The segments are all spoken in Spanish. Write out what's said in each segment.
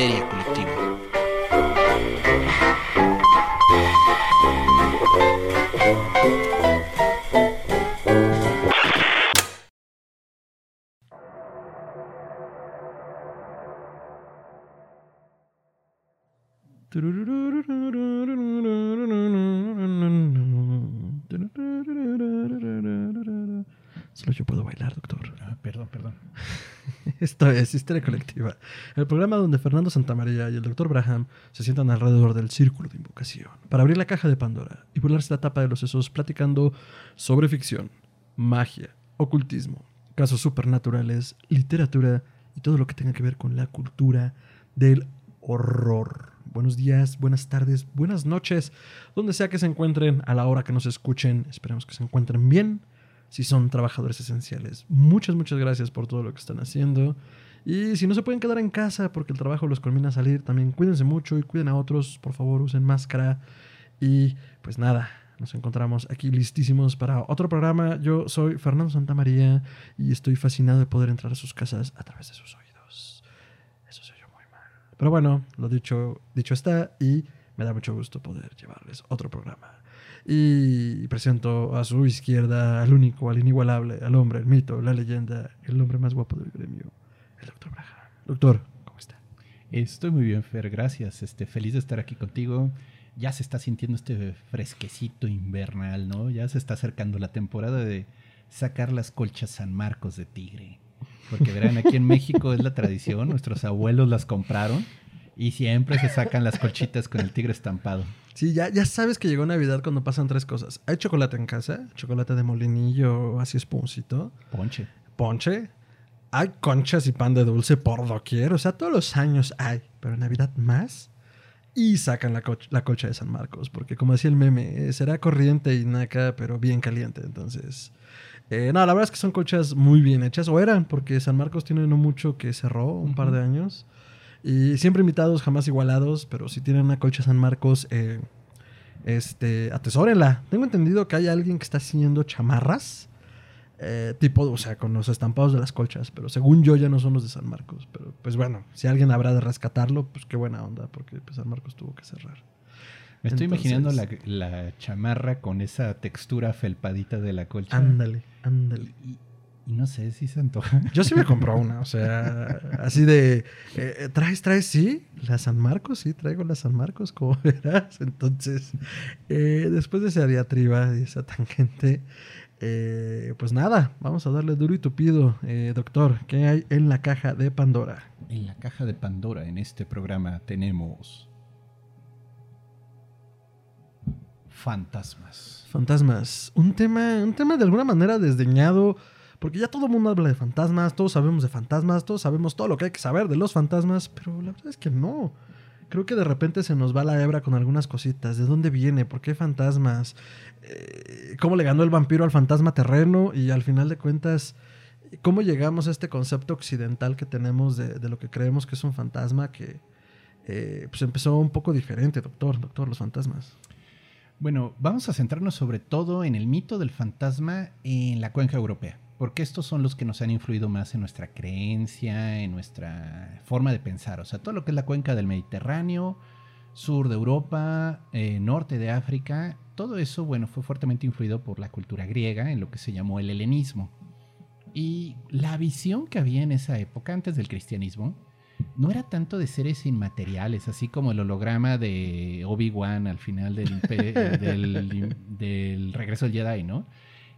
histeria Esto es Histeria Colectiva, el programa donde Fernando Santamaría y el doctor Braham se sientan alrededor del círculo de invocación para abrir la caja de Pandora y burlarse la tapa de los sesos platicando sobre ficción, magia, ocultismo, casos supernaturales, literatura y todo lo que tenga que ver con la cultura del horror. Buenos días, buenas tardes, buenas noches, donde sea que se encuentren, a la hora que nos escuchen, esperemos que se encuentren bien si son trabajadores esenciales. Muchas, muchas gracias por todo lo que están haciendo. Y si no se pueden quedar en casa porque el trabajo los culmina a salir, también cuídense mucho y cuiden a otros. Por favor, usen máscara. Y pues nada, nos encontramos aquí listísimos para otro programa. Yo soy Fernando Santamaría y estoy fascinado de poder entrar a sus casas a través de sus oídos. Eso se oyó muy mal. Pero bueno, lo dicho, dicho está y me da mucho gusto poder llevarles otro programa. Y presento a su izquierda al único, al inigualable, al hombre, el mito, la leyenda, el hombre más guapo del gremio, el doctor Braham. Doctor, ¿cómo está? Estoy muy bien, Fer, gracias. Este, feliz de estar aquí contigo. Ya se está sintiendo este fresquecito invernal, ¿no? Ya se está acercando la temporada de sacar las colchas San Marcos de tigre. Porque verán, aquí en México es la tradición, nuestros abuelos las compraron y siempre se sacan las colchitas con el tigre estampado. Sí, ya, ya sabes que llegó Navidad cuando pasan tres cosas. Hay chocolate en casa, chocolate de molinillo, así esponjito. Ponche. Ponche. Hay conchas y pan de dulce por doquier. O sea, todos los años hay, pero en Navidad más. Y sacan la, colcha de San Marcos, porque como decía el meme, será corriente y naca, pero bien caliente. Entonces, eh, no, la verdad es que son colchas muy bien hechas, o eran, porque San Marcos tiene no mucho que cerró, un par de años. Y siempre invitados, jamás igualados, pero si tienen una colcha San Marcos, eh, este, atesórenla. Tengo entendido que hay alguien que está haciendo chamarras, eh, tipo, o sea, con los estampados de las colchas, pero según yo ya no son los de San Marcos. Pero pues bueno, si alguien habrá de rescatarlo, pues qué buena onda, porque pues, San Marcos tuvo que cerrar. Me estoy Entonces- imaginando la, la chamarra con esa textura felpadita de la colcha. Ándale, ándale. Y, y no sé si se antoja. Yo sí me compró una, o sea, así de, eh, ¿traes, traes? Sí, la San Marcos, sí, traigo la San Marcos, como verás. Entonces, eh, después de esa diatriba y esa tangente, eh, pues nada, vamos a darle duro y tupido. Eh, doctor, ¿qué hay en la caja de Pandora? En la caja de Pandora, en este programa, tenemos fantasmas. Fantasmas. Un tema, un tema de alguna manera desdeñado, porque ya todo el mundo habla de fantasmas, todos sabemos de fantasmas, todos sabemos todo lo que hay que saber de los fantasmas, pero la verdad es que no. Creo que de repente se nos va la hebra con algunas cositas. ¿De dónde viene? ¿Por qué fantasmas? Eh, ¿Cómo le ganó el vampiro al fantasma terreno? Y al final de cuentas, ¿cómo llegamos a este concepto occidental que tenemos de, lo que creemos que es un fantasma que eh, pues empezó un poco diferente, doctor, doctor, los fantasmas? Bueno, vamos a centrarnos sobre todo en el mito del fantasma en la cuenca europea, porque estos son los que nos han influido más en nuestra creencia, en nuestra forma de pensar. O sea, todo lo que es la cuenca del Mediterráneo, sur de Europa, eh, norte de África, todo eso, bueno, fue fuertemente influido por la cultura griega en lo que se llamó el helenismo. Y la visión que había en esa época, antes del cristianismo, no era tanto de seres inmateriales, así como el holograma de Obi-Wan al final del, del regreso del Jedi, ¿no?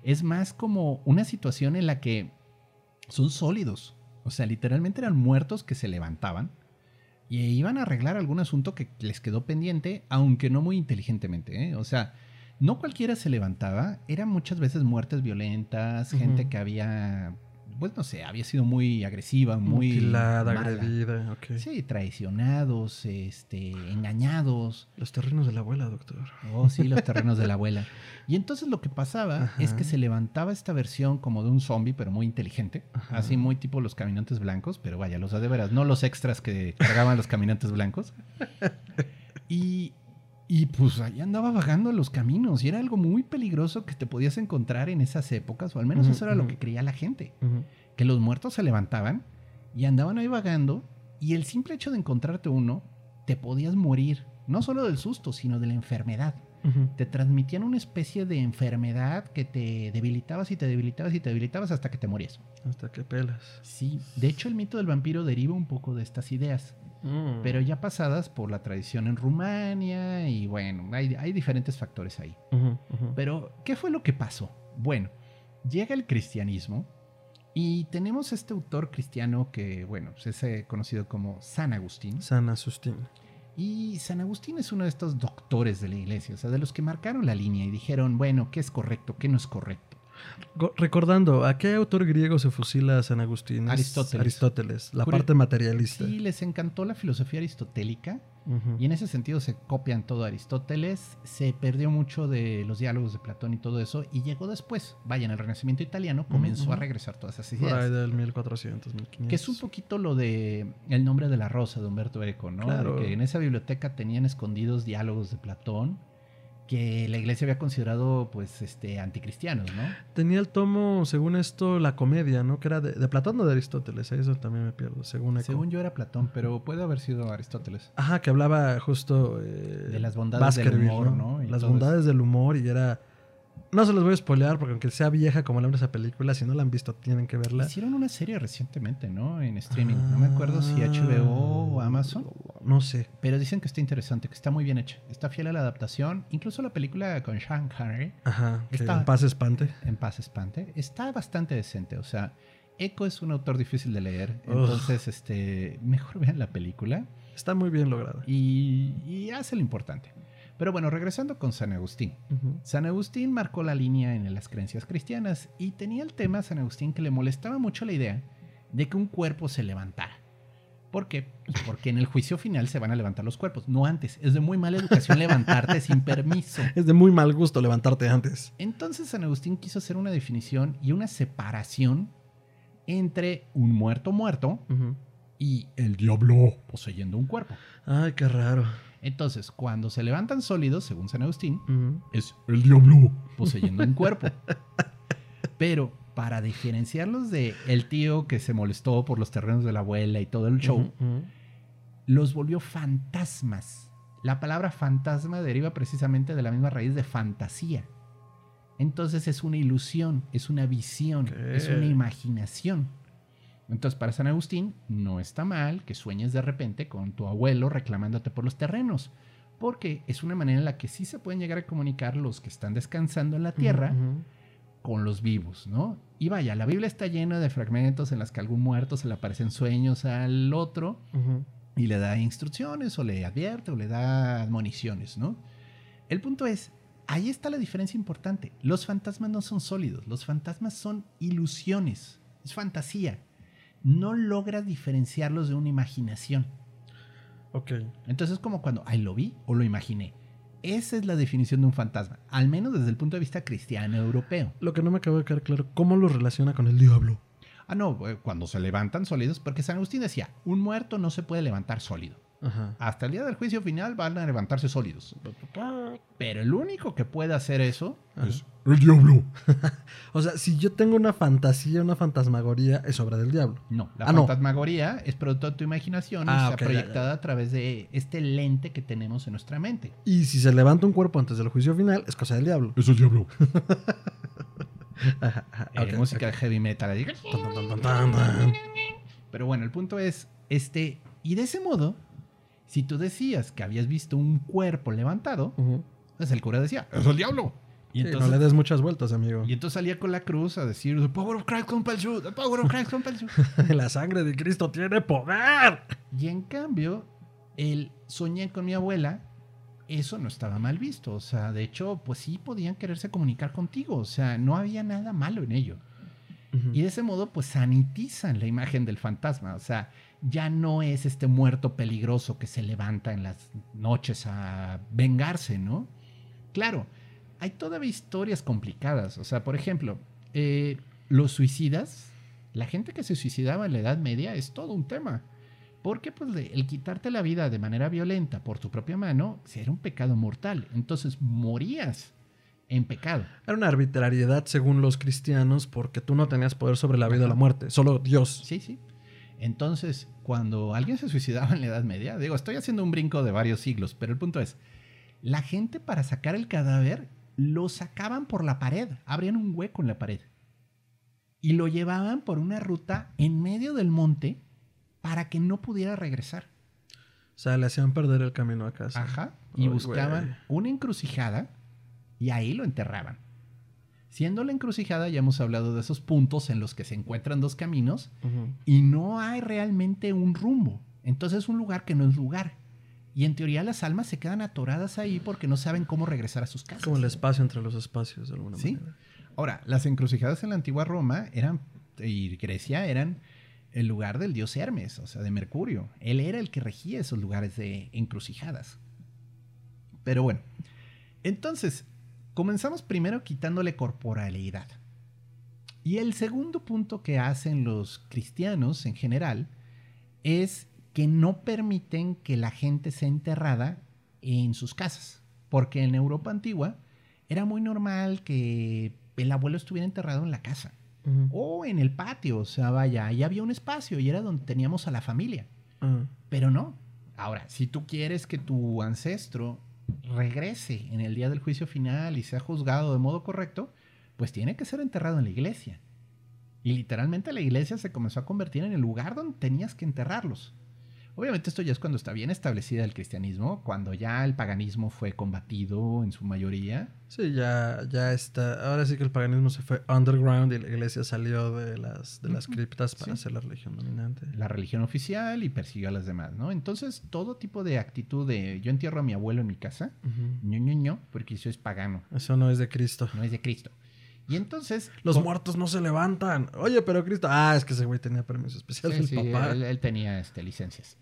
Es más como una situación en la que son sólidos. O sea, literalmente eran muertos que se levantaban y iban a arreglar algún asunto que les quedó pendiente, aunque no muy inteligentemente. ¿eh? O sea, no cualquiera se levantaba, eran muchas veces muertes violentas, gente que había, pues no sé, había sido muy agresiva, muy Mutilada, mala. agredida, ok. Sí, traicionados, este, engañados. Los terrenos de la abuela, doctor. Oh, sí, los terrenos de la abuela. Y entonces lo que pasaba Ajá. es que se levantaba esta versión como de un zombie, pero muy inteligente. Ajá. Así muy tipo los caminantes blancos, pero vaya, los de veras, no los extras que cargaban los caminantes blancos. Y, y pues ahí andaba vagando en los caminos y era algo muy peligroso que te podías encontrar en esas épocas, o al menos eso era lo que creía la gente que los muertos se levantaban y andaban ahí vagando Y el simple hecho de encontrarte uno, te podías morir, no solo del susto, sino de la enfermedad. Te transmitían una especie de enfermedad que te debilitabas y te debilitabas y te debilitabas hasta que te morías. Hasta que pelas. Sí, de hecho el mito del vampiro deriva un poco de estas ideas, Mm. pero ya pasadas por la tradición en Rumania y bueno, hay, hay diferentes factores ahí. Pero, ¿qué fue lo que pasó? Bueno, llega el cristianismo y tenemos este autor cristiano que, bueno, pues es eh, conocido como San Agustín. San Asustín. Y San Agustín es uno de estos doctores de la iglesia, o sea, de los que marcaron la línea y dijeron, bueno, ¿qué es correcto? ¿Qué no es correcto? Recordando, ¿a qué autor griego se fusila San Agustín? Es Aristóteles. Aristóteles, la parte materialista. Sí, les encantó la filosofía aristotélica y en ese sentido se copian todo Aristóteles, se perdió mucho de los diálogos de Platón y todo eso y llegó después, vaya, en el Renacimiento italiano comenzó a regresar todas esas Por ahí ideas. del 1400, 1500. Que es un poquito lo de El nombre de la rosa de Humberto Eco, ¿no? Claro. De que en esa biblioteca tenían escondidos diálogos de Platón que la iglesia había considerado pues este anticristianos, ¿no? Tenía el tomo, según esto, la comedia, ¿no? Que era de, de Platón o de Aristóteles. Ahí es donde también me pierdo, según Eco. Según yo era Platón, pero puede haber sido Aristóteles. Ajá, que hablaba justo... eh, De las bondades del humor, ¿no? Las bondades del humor y era... No se los voy a spoilear porque aunque sea vieja como la esa película, si no la han visto tienen que verla. Hicieron una serie recientemente, ¿no? En streaming. No me acuerdo si HBO o Amazon. No sé. Pero dicen que está interesante, que está muy bien hecha. Está fiel a la adaptación. Incluso la película con Sean Connery, Ajá, Está- en paz espante. En Paz Espante, está bastante decente. O sea, Eco es un autor difícil de leer. Ugh. Entonces, este, mejor vean la película Está muy bien lograda. y, y hace lo importante. Pero bueno, regresando con San Agustín. San Agustín marcó la línea en las creencias cristianas y tenía el tema a San Agustín que le molestaba mucho la idea de que un cuerpo se levantara. ¿Por qué? Pues porque en el juicio final se van a levantar los cuerpos, no antes. Es de muy mala educación levantarte sin permiso. Es de muy mal gusto levantarte antes. Entonces San Agustín quiso hacer una definición y una separación entre un muerto muerto y el diablo poseyendo un cuerpo. Ay, qué raro. Entonces, cuando se levantan sólidos, según San Agustín, es el diablo poseyendo un cuerpo. Pero para diferenciarlos de el tío que se molestó por los terrenos de la abuela y todo el show, los volvió fantasmas. La palabra fantasma deriva precisamente de la misma raíz de fantasía. Entonces es una ilusión, es una visión, es una imaginación. Entonces para San Agustín no está mal que sueñes de repente con tu abuelo reclamándote por los terrenos, porque es una manera en la que sí se pueden llegar a comunicar los que están descansando en la tierra con los vivos, ¿no? Y vaya, la Biblia está llena de fragmentos en las que algún muerto se le aparecen sueños al otro y le da instrucciones o le advierte o le da admoniciones, ¿no? El punto es, ahí está la diferencia importante. Los fantasmas no son sólidos, los fantasmas son ilusiones, es fantasía. No logras diferenciarlos de una imaginación. Ok. Entonces es como cuando, ay, lo vi o lo imaginé. Esa es la definición de un fantasma, al menos desde el punto de vista cristiano europeo. Lo que no me acaba de quedar claro, ¿cómo lo relaciona con el diablo? Ah, no, eh, cuando se levantan sólidos, porque San Agustín decía, un muerto no se puede levantar sólido. Ajá. Hasta el día del juicio final van a levantarse sólidos. Pero el único que puede hacer eso Ajá. es el diablo. O sea, si yo tengo una fantasía, una fantasmagoría, es obra del diablo. No, la Ah, no. fantasmagoría es producto de tu imaginación Ah, y está ya, proyectada a través de este lente que tenemos en nuestra mente. Y si se levanta un cuerpo antes del juicio final, es cosa del diablo. Es el diablo. Ajá, ajá, Eh, música ok. de heavy metal. así. Tan, tan, tan, tan, tan. Pero bueno, el punto es, este, y de ese modo, si tú decías que habías visto un cuerpo levantado, Ujú. pues el cura decía, es el diablo. Y Sí, entonces, no le des muchas vueltas, amigo. y entonces salía con la cruz a decir, the power of Christ compels you, the power of Christ compels you. La sangre de Cristo tiene poder. Y en cambio, el soñé con mi abuela, eso no estaba mal visto. O sea, de hecho, pues sí podían quererse comunicar contigo. O sea, no había nada malo en ello. Y de ese modo, pues sanitizan la imagen del fantasma. O sea, ya no es este muerto peligroso que se levanta en las noches a vengarse, ¿no? Claro, hay todavía historias complicadas. O sea, por ejemplo, eh, los suicidas, la gente que se suicidaba en la Edad Media es todo un tema. Porque pues, el quitarte la vida de manera violenta por tu propia mano era un pecado mortal. Entonces morías en pecado. Era una arbitrariedad según los cristianos porque tú no tenías poder sobre la vida o la muerte, solo Dios. Sí, sí. Entonces, cuando alguien se suicidaba en la Edad Media, digo, estoy haciendo un brinco de varios siglos, pero el punto es, la gente para sacar el cadáver lo sacaban por la pared, abrían un hueco en la pared y lo llevaban por una ruta en medio del monte para que no pudiera regresar. O sea, le hacían perder el camino a casa. Ajá. Y buscaban una encrucijada y ahí lo enterraban. Siendo la encrucijada, ya hemos hablado de esos puntos en los que se encuentran dos caminos y no hay realmente un rumbo. Entonces es un lugar que no es lugar. Y en teoría las almas se quedan atoradas ahí porque no saben cómo regresar a sus casas. Como el espacio entre los espacios, de alguna Sí. manera. Ahora, las encrucijadas en la antigua Roma eran, y Grecia eran el lugar del dios Hermes, o sea, de Mercurio. Él era el que regía esos lugares de encrucijadas. Pero bueno, entonces, comenzamos primero quitándole corporalidad. Y el segundo punto que hacen los cristianos en general es que no permiten que la gente sea enterrada en sus casas. Porque en Europa antigua era muy normal que el abuelo estuviera enterrado en la casa o en el patio. O sea, vaya, ahí había un espacio y era donde teníamos a la familia. Ah. Pero no. Ahora, si tú quieres que tu ancestro regrese en el día del juicio final y sea juzgado de modo correcto, pues tiene que ser enterrado en la iglesia. Y literalmente la iglesia se comenzó a convertir en el lugar donde tenías que enterrarlos. Obviamente esto ya es cuando está bien establecida el cristianismo, cuando ya el paganismo fue combatido en su mayoría. Sí, ya, ya está. Ahora sí que el paganismo se fue underground y la iglesia salió de las, de las criptas para Sí. ser la religión dominante. la religión oficial y persiguió a las demás, ¿no? Entonces, todo tipo de actitud de yo entierro a mi abuelo en mi casa, Ujú. ño, ño, ño, porque eso es pagano, Eso no es de Cristo. no es de Cristo. Y entonces... Los con- muertos no se levantan. Oye, pero Cristo. Ah, es que ese güey tenía permiso especial Sí, del sí, papá. él, él tenía este, licencias.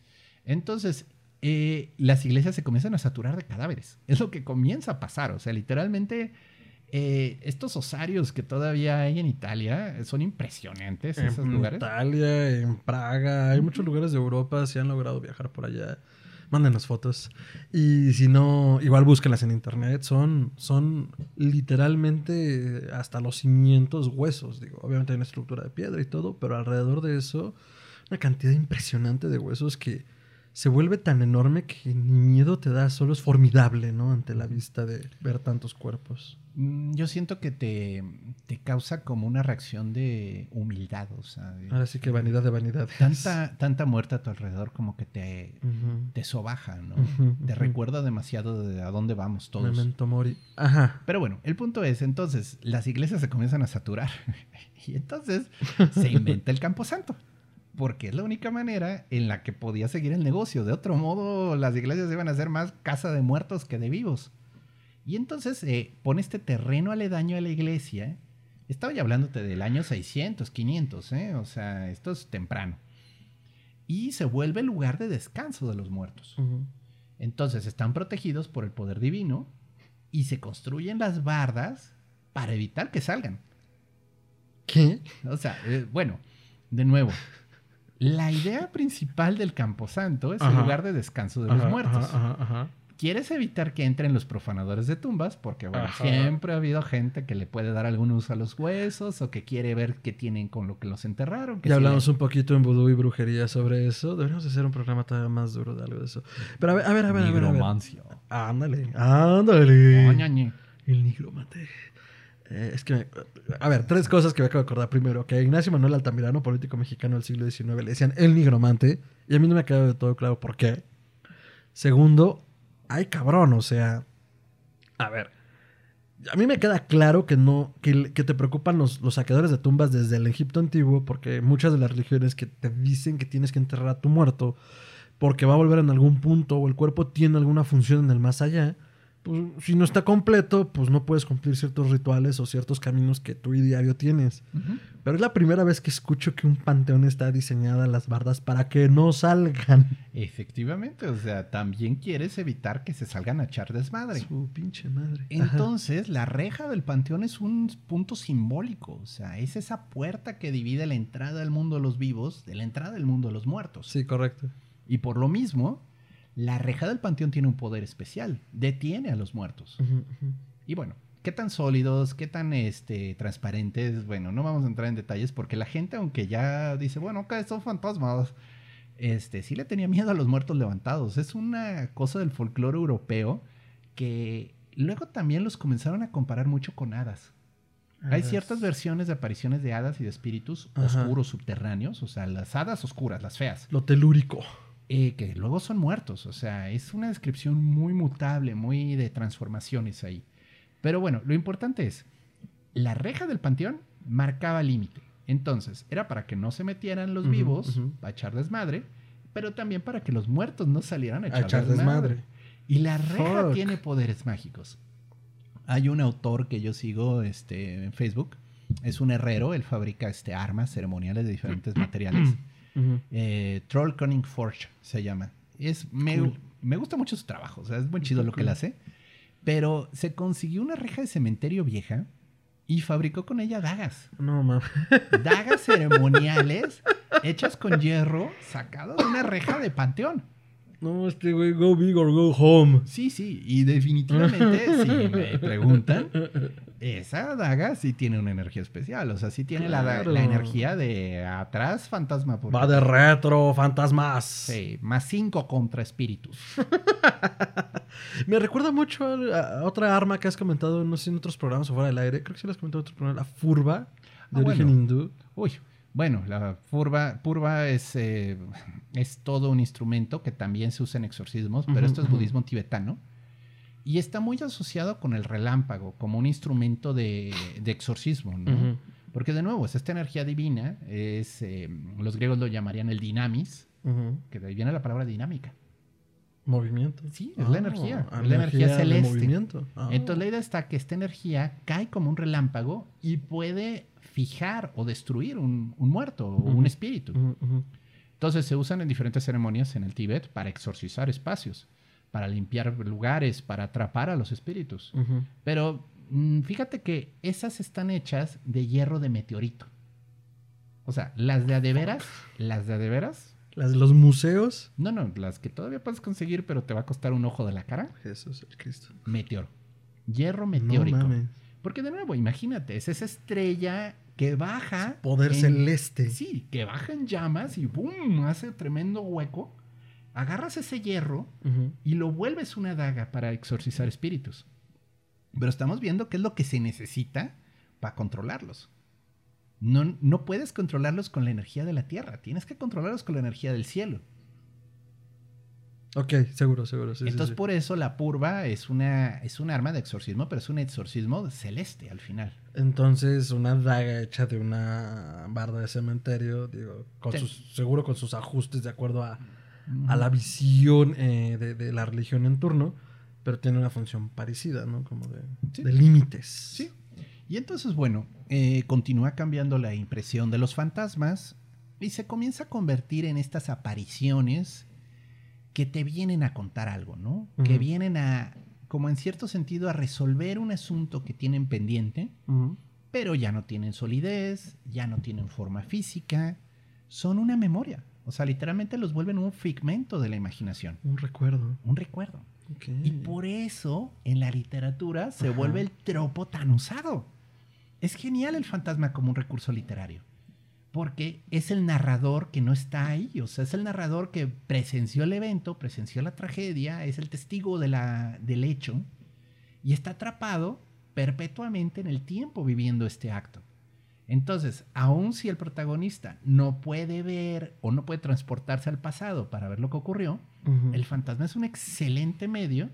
Entonces, eh, las iglesias se comienzan a saturar de cadáveres. Es lo que comienza a pasar. O sea, literalmente, eh, estos osarios que todavía hay en Italia son impresionantes, esos en lugares. Italia, en Praga, hay muchos lugares de Europa, si han logrado viajar por allá. Mándenos fotos. Y si no, igual búsquenlas en internet. Son, son literalmente hasta los cimientos huesos. Digo, obviamente hay una estructura de piedra y todo, pero alrededor de eso, una cantidad impresionante de huesos que se vuelve tan enorme que ni miedo te da, solo es formidable, ¿no? Ante la vista de ver tantos cuerpos. Mm, Yo siento que te, te causa como una reacción de humildad, o sea, de- Ahora sí que vanidad de vanidades. tanta, tanta muerte a tu alrededor como que te, te sobaja, ¿no? Te recuerda demasiado de a dónde vamos todos. Memento mori. Ajá. Pero bueno, el punto es, entonces, las iglesias se comienzan a saturar. y entonces se inventa el Camposanto. Porque es la única manera en la que podía seguir el negocio. De otro modo, las iglesias iban a ser más casa de muertos que de vivos. Y entonces eh, pone este terreno aledaño a la iglesia. Estaba ya hablándote del año 600, 500, ¿eh? O sea, esto es temprano. Y se vuelve lugar de descanso de los muertos. Entonces están protegidos por el poder divino y se construyen las bardas para evitar que salgan. ¿Qué? O sea, eh, bueno, de nuevo, la idea principal del Camposanto es el Ajá. lugar de descanso de Ajá, los muertos. Ajá. Quieres evitar que entren los profanadores de tumbas, porque bueno, siempre ha habido gente que le puede dar algún uso a los huesos o que quiere ver qué tienen con lo que los enterraron. que Ya si hablamos le- un poquito en vudú y brujería sobre eso. Deberíamos hacer un programa todavía más duro de algo de eso. Pero a ver, a ver, a ver, a ver. a ver. Nigromancia. Ándale, ándale. Oñañe. El nigromante. Eh, es que, me- a ver, tres cosas que me acabo de acordar. Primero, que a Ignacio Manuel Altamirano, político mexicano del siglo XIX, le decían el nigromante. Y a mí no me ha quedado de todo claro por qué. Segundo, ay cabrón, o sea, a ver, a mí me queda claro que no, que, que te preocupan los, los saqueadores de tumbas desde el Egipto antiguo, porque muchas de las religiones que te dicen que tienes que enterrar a tu muerto, porque va a volver en algún punto o el cuerpo tiene alguna función en el más allá, pues si no está completo, pues no puedes cumplir ciertos rituales o ciertos caminos que tú y diario tienes. Pero es la primera vez que escucho que un panteón está diseñada las bardas para que no salgan. Efectivamente, o sea, también quieres evitar que se salgan a echar desmadre. Su pinche madre. Ajá. Entonces, la reja del panteón es un punto simbólico, o sea, es esa puerta que divide la entrada al mundo de los vivos de la entrada del mundo de los muertos. Sí, correcto. Y por lo mismo, la reja del panteón tiene un poder especial, detiene a los muertos. Y bueno, qué tan sólidos, qué tan este, transparentes. Bueno, no vamos a entrar en detalles porque la gente, aunque ya dice, bueno, acá son fantasmas, este, sí le tenía miedo a los muertos levantados. Es una cosa del folclore europeo que luego también los comenzaron a comparar mucho con hadas. Hay ciertas versiones de apariciones de hadas y de espíritus oscuros subterráneos, o sea, las hadas oscuras, las feas. Lo telúrico. Eh, que luego son muertos, o sea, es una descripción muy mutable, muy de transformaciones ahí. Pero bueno, lo importante es, la reja del panteón marcaba límite. Entonces, era para que no se metieran los vivos a echar desmadre, pero también para que los muertos no salieran a echar, desmadre. Y la reja tiene poderes mágicos. Hay un autor que yo sigo este, en Facebook. Es un herrero. Él fabrica este, armas ceremoniales de diferentes materiales. Eh, Troll Cunning Forge se llama. Es, me, me gusta mucho su trabajo. O sea, es muy chido lo que él hace. Pero se consiguió una reja de cementerio vieja y fabricó con ella dagas. No, mames. Dagas ceremoniales hechas con hierro sacado de una reja de panteón. No, este güey, go big or go home. Sí, sí, y definitivamente, si me preguntan, esa daga sí tiene una energía especial. O sea, sí tiene la, energía de atrás, fantasma. Va de retro, fantasmas. Sí, más cinco contra espíritus. me recuerda mucho a, otra arma que has comentado, no sé, en otros programas o fuera del aire. Creo que sí lo has comentado en otro programa, la furba, de ah, origen hindú. Uy, bueno, la purva, purva es, eh, es todo un instrumento que también se usa en exorcismos, pero esto es budismo tibetano. Y está muy asociado con el relámpago, como un instrumento de, exorcismo, ¿no? Porque de nuevo, es esta energía divina, es, eh, los griegos lo llamarían el dinamis, que de ahí viene la palabra dinámica. Movimiento. Sí, es la ah, energía. Es la energía celeste. Movimiento. Entonces la idea está que esta energía cae como un relámpago y puede fijar o destruir un, muerto o un espíritu. Entonces se usan en diferentes ceremonias en el Tíbet para exorcizar espacios, para limpiar lugares, para atrapar a los espíritus. Pero mm, fíjate que esas están hechas de hierro de meteorito. O sea, las de adeveras, las de adeveras. ¿Las de los museos? No, no, las que todavía puedes conseguir, pero te va a costar un ojo de la cara. Jesús el Cristo. Meteoro. Hierro meteórico. Porque de nuevo, imagínate, es esa estrella que baja. poder celeste. Sí, que baja en llamas y ¡boom! hace tremendo hueco. Agarras ese hierro y lo vuelves una daga para exorcizar espíritus. Pero estamos viendo qué es lo que se necesita para controlarlos. No, no puedes controlarlos con la energía de la tierra, tienes que controlarlos con la energía del cielo. Ok, seguro, seguro. Entonces, por eso la purva es una es un arma de exorcismo, pero es un exorcismo celeste al final. Entonces, una daga hecha de una barda de cementerio, digo, con sus, seguro con sus ajustes de acuerdo a, la visión eh, de, la religión en turno, pero tiene una función parecida, ¿no? Como de, límites. Sí. Y entonces, bueno, eh, continúa cambiando la impresión de los fantasmas y se comienza a convertir en estas apariciones que te vienen a contar algo, ¿no? Que vienen a, como en cierto sentido, a resolver un asunto que tienen pendiente, pero ya no tienen solidez, ya no tienen forma física, son una memoria. O sea, literalmente los vuelven un figmento de la imaginación. Un recuerdo. Un recuerdo. Y por eso en la literatura se vuelve el tropo tan usado. Es genial el fantasma como un recurso literario porque es el narrador que no está ahí, o sea, es el narrador que presenció el evento, presenció la tragedia, es el testigo de la, del hecho y está atrapado perpetuamente en el tiempo viviendo este acto. Entonces, aun si el protagonista no puede ver o no puede transportarse al pasado para ver lo que ocurrió, el fantasma es un excelente medio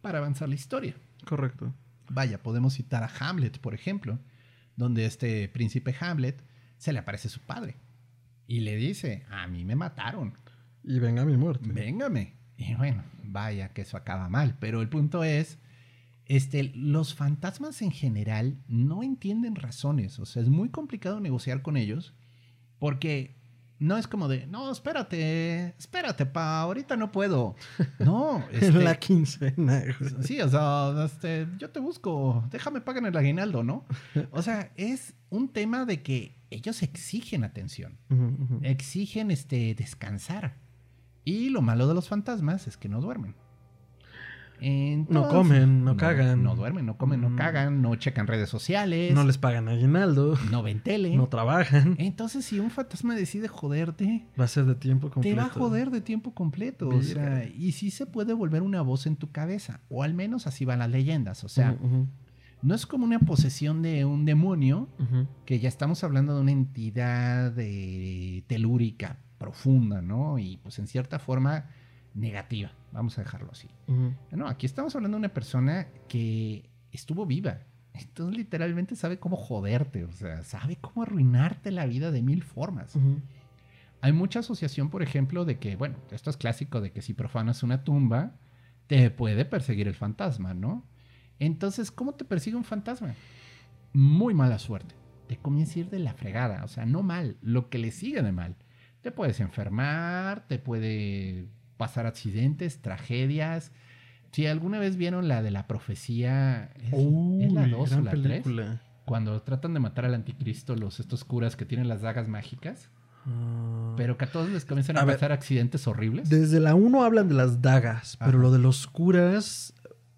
para avanzar la historia. Correcto. Vaya, podemos citar a Hamlet, por ejemplo, donde este príncipe Hamlet se le aparece su padre y le dice, a mí me mataron. Y venga mi muerte. Véngame. Y bueno, vaya que eso acaba mal, pero el punto es, este, los fantasmas en general no entienden razones, o sea, es muy complicado negociar con ellos porque no es como de, no, espérate, espérate, pa, ahorita no puedo. No, es la quincena. Sí, o sea, este, yo te busco, déjame pagar el aguinaldo, ¿no? O sea, es un tema de que ellos exigen atención, exigen este, descansar. Y lo malo de los fantasmas es que no duermen. No comen, no cagan. No duermen, no comen, no Mm. cagan, no checan redes sociales, No les pagan aguinaldo, no ven tele. no trabajan. Entonces, si un fantasma decide joderte, Va a ser de tiempo completo. te va a joder de tiempo completo. O sea, y sí se puede volver una voz en tu cabeza. O al menos así van las leyendas. O sea, no es como una posesión de un demonio, que ya estamos hablando de una entidad eh, telúrica profunda, ¿no? Y pues en cierta forma negativa. Vamos a dejarlo así. No, aquí estamos hablando de una persona que estuvo viva. Entonces literalmente sabe cómo joderte, o sea, sabe cómo arruinarte la vida de mil formas. Hay mucha asociación, por ejemplo, de que, bueno, esto es clásico de que si profanas una tumba, te puede perseguir el fantasma, ¿no? Entonces, ¿cómo te persigue un fantasma? Muy mala suerte. Te comienza a ir de la fregada, o sea, no mal, lo que le sigue de mal. Te puedes enfermar, te puede pasar accidentes, tragedias. Si alguna vez vieron la de la profecía, ¿es, es la Uy, 2 o la 3? película. Cuando tratan de matar al anticristo, los estos curas que tienen las dagas mágicas. Ah. Pero que a todos les comienzan a, A ver, pasar accidentes horribles. Desde la 1 hablan de las dagas, pero lo de los curas.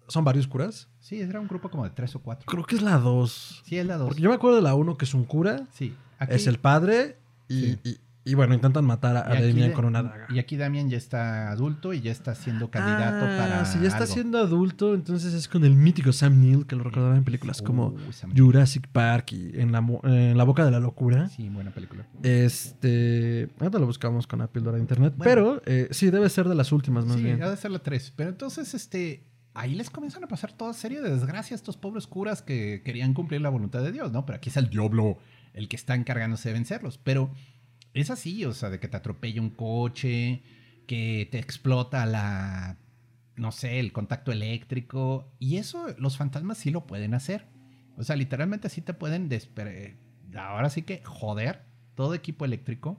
¿Son varios curas? Sí, era un grupo como de tres o cuatro. Creo que es la 2. Sí, es la dos. Porque yo me acuerdo de la 1 que es un cura, Sí. Aquí- es el padre y, Sí. y- y bueno, intentan matar a, de- con una daga. Y aquí Damian ya está adulto y ya está siendo candidato Ah, para. Si ya está algo. siendo adulto, entonces es con el mítico Sam Neill, que lo recordarán en películas como Sam- Jurassic Park y en la, en la boca de la locura. Sí, buena película. Este. Ahorita lo buscamos con la píldora de internet. Bueno. pero eh, sí, debe ser de las últimas, más Sí, bien. ha de ser la 3. Pero entonces, este. Ahí les comienzan a pasar toda serie de desgracias a estos pobres curas que querían cumplir la voluntad de Dios, ¿no? Pero aquí es el diablo el que está encargándose de vencerlos. Pero es así, o sea, de que te atropella un coche, que te explota la. No sé, el contacto eléctrico. Y eso los fantasmas sí lo pueden hacer. O sea, literalmente sí te pueden. Ahora sí que joder todo equipo eléctrico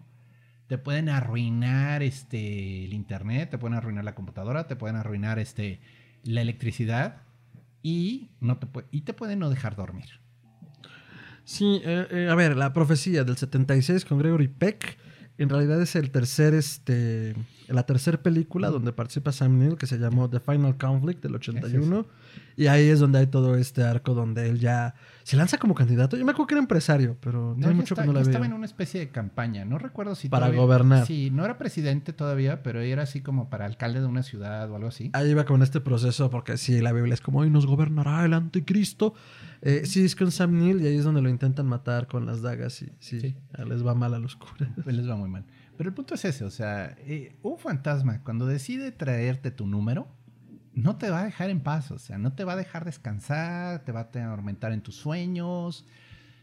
te pueden arruinar este el internet, te pueden arruinar la computadora, te pueden arruinar este la electricidad y no te y te pueden no dejar dormir. Sí, eh, eh, a ver, la profecía del 76 con Gregory Peck. En realidad es el tercer, este, la tercera película donde participa Sam Neill, que se llamó The Final Conflict del 81. Y ahí es donde hay todo este arco donde él ya se lanza como candidato. Yo me acuerdo que era empresario, pero No, ya mucho está- que no la veo. estaba en una especie de campaña, no recuerdo si Para todavía- gobernar. Sí, no era presidente todavía, pero era así como para alcalde de una ciudad o algo así. Ahí iba con este proceso, porque sí, la Biblia es como, hoy nos gobernará el anticristo. Eh, sí, es con Sam Neill y ahí es donde lo intentan matar con las dagas y sí, Sí. les va mal a los curas. Pues les va muy mal. Pero el punto es ese, o sea, eh, un fantasma cuando decide traerte tu número, no te va a dejar en paz, o sea, no te va a dejar descansar, te va a atormentar en tus sueños,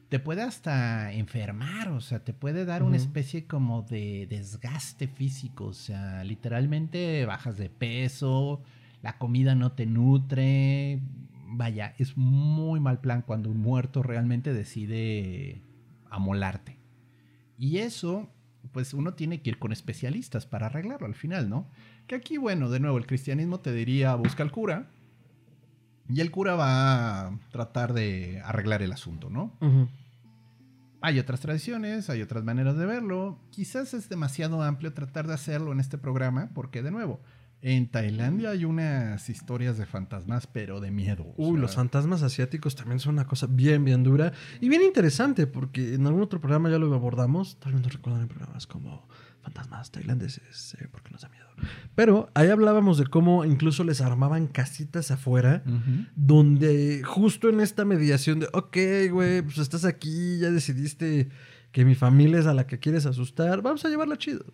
te puede hasta enfermar, o sea, te puede dar una especie como de desgaste físico, o sea, literalmente bajas de peso, la comida no te nutre, vaya, es muy mal plan cuando un muerto realmente decide amolarte. Y eso, pues uno tiene que ir con especialistas para arreglarlo al final, ¿no? Que aquí, bueno, de nuevo, el cristianismo te diría, busca al cura. Y el cura va a tratar de arreglar el asunto, ¿no? Hay otras tradiciones, hay otras maneras de verlo. Quizás es demasiado amplio tratar de hacerlo en este programa, porque de nuevo, en Tailandia hay unas historias de fantasmas, pero de miedo. Uy, sea, los fantasmas asiáticos también son una cosa bien, bien dura y bien interesante porque en algún otro programa ya lo abordamos, tal vez no recuerdan en programas como fantasmas tailandeses, eh, porque nos da miedo. Pero ahí hablábamos de cómo incluso les armaban casitas afuera Ujú. donde justo en esta mediación de, ok, güey, pues estás aquí, ya decidiste que mi familia es a la que quieres asustar, vamos a llevarla chido.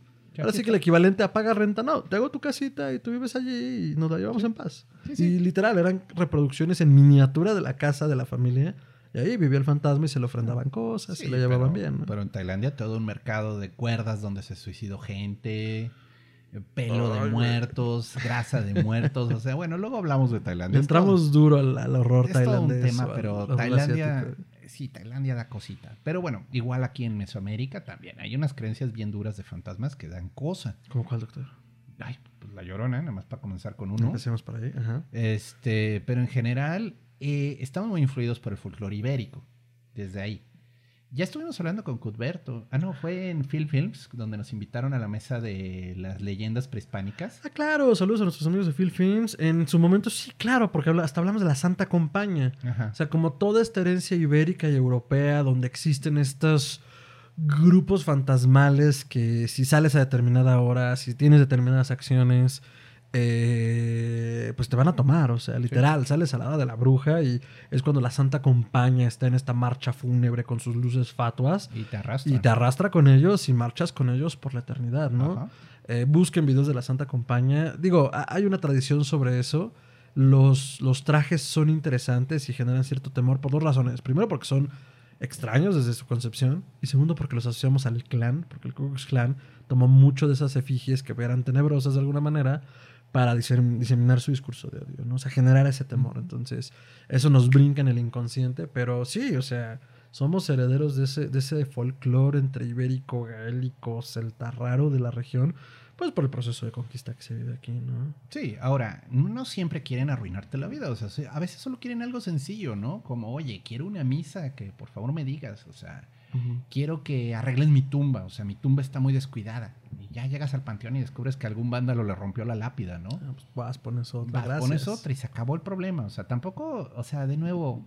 Ahora sí que el equivalente a pagar renta, no, te hago tu casita y tú vives allí y nos la llevamos en paz. Sí, sí. Y literal, eran reproducciones en miniatura de la casa de la familia. Y ahí vivía el fantasma y se le ofrendaban cosas Sí, y le llevaban pero- bien. ¿no? Pero en Tailandia todo un mercado de cuerdas donde se suicidó gente, eh, pelo de güey. muertos, grasa de muertos. O sea, bueno, luego hablamos de Tailandia. Es todo- entramos duro al, al horror es tailandés. un tema, pero Tailandia, asiático. Sí, Tailandia da cosita. Pero bueno, igual aquí en Mesoamérica también hay unas creencias bien duras de fantasmas que dan cosa. ¿Cómo cuál, doctor? Ay, pues la llorona, nada más para comenzar con uno. Empecemos por ahí. Ajá. Este, pero en general eh, estamos muy influidos por el folclore ibérico, desde ahí. Ya estuvimos hablando con Cuthberto. Ah, no, fue en Phil Films, donde nos invitaron a la mesa de las leyendas prehispánicas. Ah, claro, saludos a nuestros amigos de Phil Films. En su momento, sí, claro, porque hasta hablamos de la Santa Compaña. Ajá. O sea, como toda esta herencia ibérica y europea, donde existen estos grupos fantasmales que si sales a determinada hora, si tienes determinadas acciones, eh, pues te van a tomar, o sea, literal, sales a la hora de la bruja y es cuando la Santa Compañía está en esta marcha fúnebre con sus luces fatuas Y te arrastra. y te arrastra con ellos y marchas con ellos por la eternidad, ¿no? Eh, busquen videos de la Santa Compañía. Digo, ha- hay una tradición sobre eso. Los, los trajes son interesantes y generan cierto temor por dos razones. Primero, porque son extraños desde su concepción. Y segundo, porque los asociamos al clan. Porque el Ku Klux Klan tomó mucho de esas efigies que eran tenebrosas de alguna manera para disem- diseminar su discurso de odio, ¿no? O sea, generar ese temor. Entonces, eso nos brinca en el inconsciente. Pero sí, o sea, somos herederos de ese, de ese folclore entre ibérico, gaélico, celta raro de la región, pues por el proceso de conquista que se vive aquí, ¿no? Sí, ahora, no siempre quieren arruinarte la vida, o sea, a veces solo quieren algo sencillo, ¿no? Como, oye, quiero una misa que por favor me digas, o sea, quiero que arregles mi tumba, o sea, mi tumba está muy descuidada. Y ya llegas al panteón y descubres que algún vándalo le rompió la lápida, ¿no? Ah, pues vas, pones otra. Vas, gracias. pones otra y se acabó el problema, o sea, tampoco, o sea, de nuevo,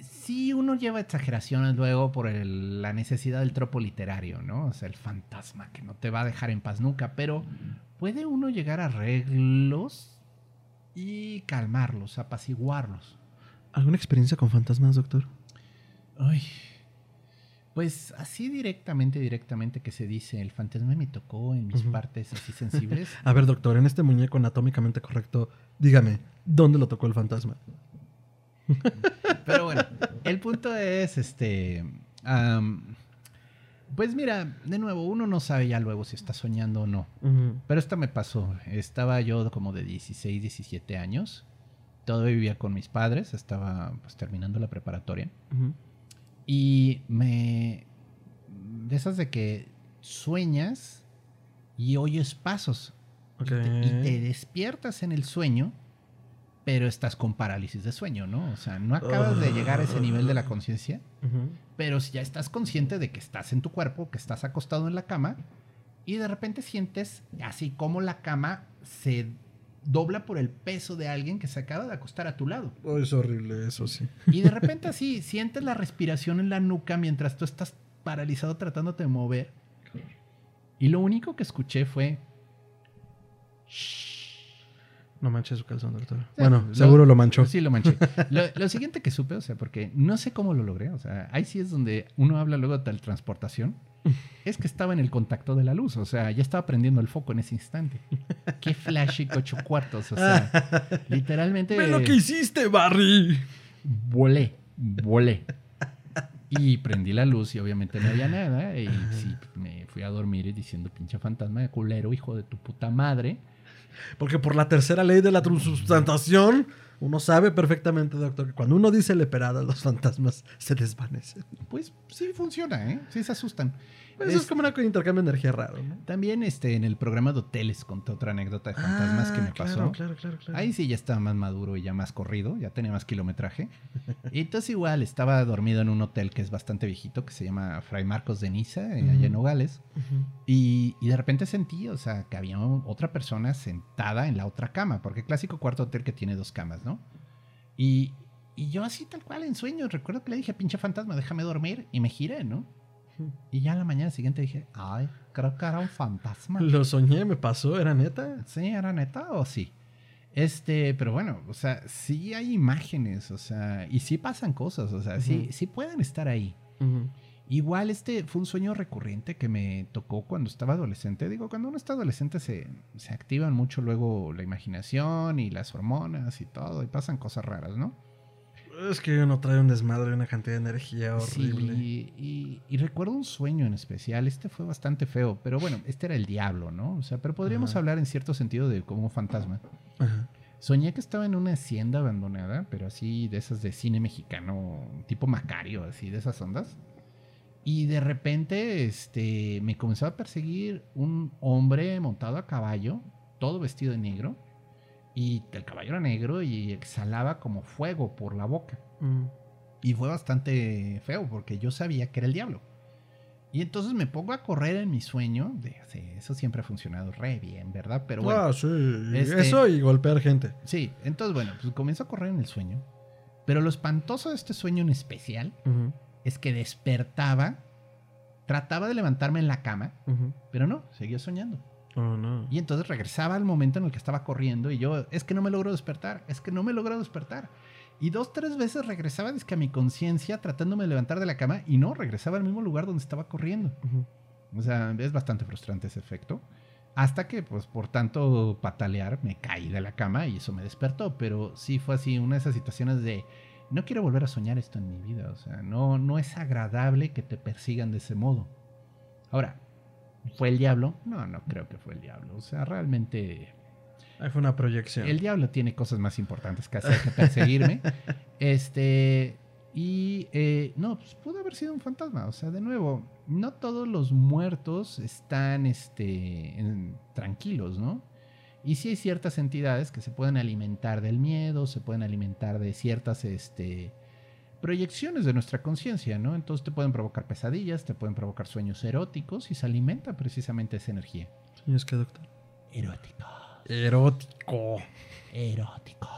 sí uno lleva exageraciones luego por el- la necesidad del tropo literario, ¿no? O sea, el fantasma que no te va a dejar en paz nunca, pero puede uno llegar a arreglos y calmarlos, apaciguarlos. ¿Alguna experiencia con fantasmas, doctor? Ay, pues así directamente, directamente que se dice, el fantasma me tocó en mis partes así sensibles. A ver, doctor, en este muñeco anatómicamente correcto, dígame, ¿dónde lo tocó el fantasma? Pero bueno, el punto es, este, pues mira, de nuevo, uno no sabe ya luego si está soñando o no. Pero esto me pasó. Estaba yo como de 16, 17 años. Todavía vivía con mis padres. Estaba pues terminando la preparatoria. Y me... De esas de que sueñas y oyes pasos. Y te- Y te despiertas en el sueño, pero estás con parálisis de sueño, ¿no? O sea, no acabas de llegar a ese nivel de la conciencia, pero si ya estás consciente de que estás en tu cuerpo, que estás acostado en la cama, y de repente sientes así como la cama se dobla por el peso de alguien que se acaba de acostar a tu lado. Oh, es horrible eso, sí. Y de repente así sientes la respiración en la nuca mientras tú estás paralizado tratándote de mover. Y lo único que escuché fue... No manches su calzón, doctor. Bueno, lo- seguro lo manchó. Sí, lo manché. Lo, lo siguiente que supe, o sea, porque no sé cómo lo logré, o sea, ahí sí es donde uno habla luego de teletransportación, es que estaba en el contacto de la luz, o sea, ya estaba prendiendo el foco en ese instante. Qué flashy ocho cuartos, o sea, literalmente ¡Ve lo que hiciste, Barry! volé, volé. Y prendí la luz y obviamente no había nada. Y sí, me fui a dormir diciendo, pinche fantasma de culero, hijo de tu puta madre. Porque por la tercera ley de la transubstantación, uno sabe perfectamente, doctor, que cuando uno dice leperada, los fantasmas se desvanecen. Pues sí funciona, ¿eh? Sí se asustan. Pues Eso es Es- como un intercambio de energía raro, ¿no? También este, en el programa de hoteles conté otra anécdota de fantasmas que me Ah, pasó. Claro, claro, claro. claro. Ahí sí ya estaba más maduro y ya más corrido, ya tenía más kilometraje. Y entonces igual estaba dormido en un hotel que es bastante viejito, que se llama Fray Marcos de Niza, eh, allá en. Nogales. Ujú. Y, y de repente sentí, o sea, que había otra persona sentada en la otra cama, porque clásico cuarto hotel que tiene dos camas, ¿no? Y, y yo así tal cual en sueños, recuerdo que le dije, pinche fantasma, déjame dormir, y me giré, ¿no? Y ya a la mañana siguiente dije, ay, creo que era un fantasma. Lo soñé, me pasó, era neta. Sí, era neta o sí. Este, pero bueno, o sea, sí hay imágenes, o sea, y sí pasan cosas, o sea, sí, sí pueden estar ahí. Igual este fue un sueño recurrente que me tocó cuando estaba adolescente. Digo, cuando uno está adolescente se, se activan mucho luego la imaginación y las hormonas y todo, y pasan cosas raras, ¿no? Es que uno trae un desmadre y una cantidad de energía horrible. Sí, y, y recuerdo un sueño en especial. Este fue bastante feo, pero bueno, este era el diablo, ¿no? O sea, pero podríamos Ajá. hablar en cierto sentido de como un fantasma. Ajá. Soñé que estaba en una hacienda abandonada, pero así de esas de cine mexicano, tipo Macario, así de esas ondas. Y de repente este, me comenzó a perseguir un hombre montado a caballo, todo vestido de negro. Y el caballo era negro y exhalaba como fuego por la boca. Mm. Y fue bastante feo porque yo sabía que era el diablo. Y entonces me pongo a correr en mi sueño. De, sí, eso siempre ha funcionado re bien, ¿verdad? Pero bueno. Ah, sí. este- Eso y golpear gente. Sí, entonces bueno, pues comienzo a correr en el sueño. Pero lo espantoso de este sueño en especial es que despertaba, trataba de levantarme en la cama, pero no, seguía soñando. Oh, no. Y entonces regresaba al momento en el que estaba corriendo y yo, es que no me logro despertar, es que no me logro despertar. Y dos, tres veces regresaba que a mi conciencia tratándome de levantar de la cama y no, regresaba al mismo lugar donde estaba corriendo. O sea, es bastante frustrante ese efecto. Hasta que, pues, por tanto patalear, me caí de la cama y eso me despertó. Pero sí fue así, una de esas situaciones de, no quiero volver a soñar esto en mi vida. O sea, no, no es agradable que te persigan de ese modo. Ahora, ¿fue el diablo? No, no creo que fue el diablo. O sea, realmente Ahí fue una proyección. el diablo tiene cosas más importantes que hacer que perseguirme. este. Y eh, no, pues pudo haber sido un fantasma. O sea, de nuevo, no todos los muertos están este, en- tranquilos, ¿no? Y sí hay ciertas entidades que se pueden alimentar del miedo, se pueden alimentar de ciertas este, proyecciones de nuestra conciencia, ¿no? Entonces te pueden provocar pesadillas, te pueden provocar sueños eróticos y se alimenta precisamente esa energía. Sí, es que doctor. Erótico. Erótico. Erótico.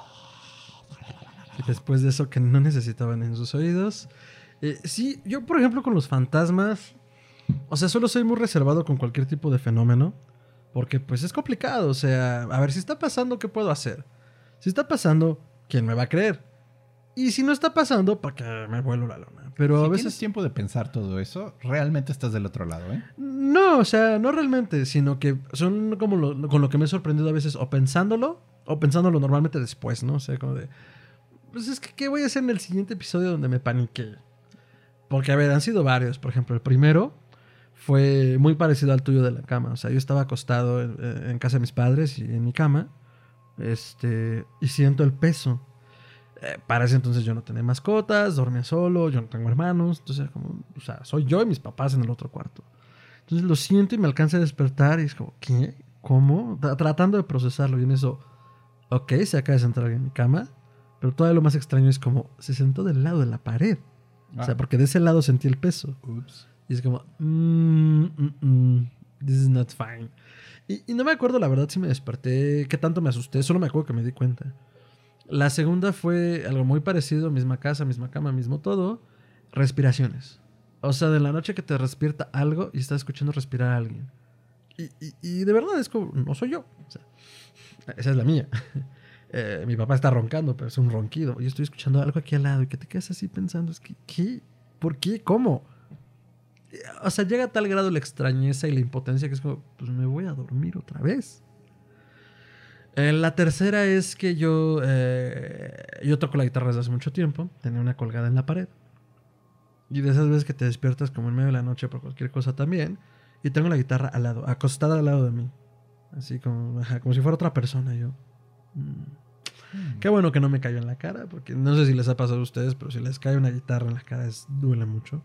Y después de eso que no necesitaban en sus oídos. Eh, sí, yo por ejemplo con los fantasmas, o sea, solo soy muy reservado con cualquier tipo de fenómeno, porque pues es complicado, o sea, a ver, si está pasando, ¿qué puedo hacer? Si está pasando, ¿quién me va a creer? Y si no está pasando, ¿para qué me vuelo la lona? Pero si a tienes veces... tiempo de pensar todo eso, realmente estás del otro lado, ¿eh? No, o sea, no realmente, sino que son como lo, con lo que me he sorprendido a veces, o pensándolo, o pensándolo normalmente después, ¿no? O sea, como de, pues es que, ¿qué voy a hacer en el siguiente episodio donde me paniqué? Porque, a ver, han sido varios. Por ejemplo, el primero fue muy parecido al tuyo de la cama. O sea, yo estaba acostado en, en casa de mis padres y en mi cama, este, y siento el peso. Eh, para ese entonces yo no tenía mascotas, dormía solo, yo no tengo hermanos, entonces como, o sea, soy yo y mis papás en el otro cuarto. Entonces lo siento y me alcanza a despertar y es como, ¿qué? ¿Cómo? Tra- tratando de procesarlo y en eso, ok, se acaba de sentar alguien en mi cama, pero todavía lo más extraño es como, se sentó del lado de la pared. O sea, Ah. porque de ese lado sentí el peso. Ups. Y es como, mm, mm, mm, this is not fine. Y, y no me acuerdo la verdad si me desperté, qué tanto me asusté, solo me acuerdo que me di cuenta. La segunda fue algo muy parecido, misma casa, misma cama, mismo todo, respiraciones. O sea, de la noche que te despierta algo y estás escuchando respirar a alguien. Y, de verdad es como, no soy yo. Esa es la mía. Eh, mi papá está roncando, pero es un ronquido. Yo estoy escuchando algo aquí al lado y que te quedas así pensando, es que, ¿qué? ¿Por qué? ¿Cómo? O sea, llega a tal grado la extrañeza y la impotencia que es como, pues me voy a dormir otra vez. Eh, la tercera es que yo, eh, yo toco la guitarra desde hace mucho tiempo, tenía una colgada en la pared. Y de esas veces que te despiertas como en medio de la noche por cualquier cosa también, y tengo la guitarra al lado, acostada al lado de mí. Así como, como si fuera otra persona yo. Mm. Qué bueno que no me cayó en la cara, porque no sé si les ha pasado a ustedes, pero si les cae una guitarra en la cara es, duele mucho.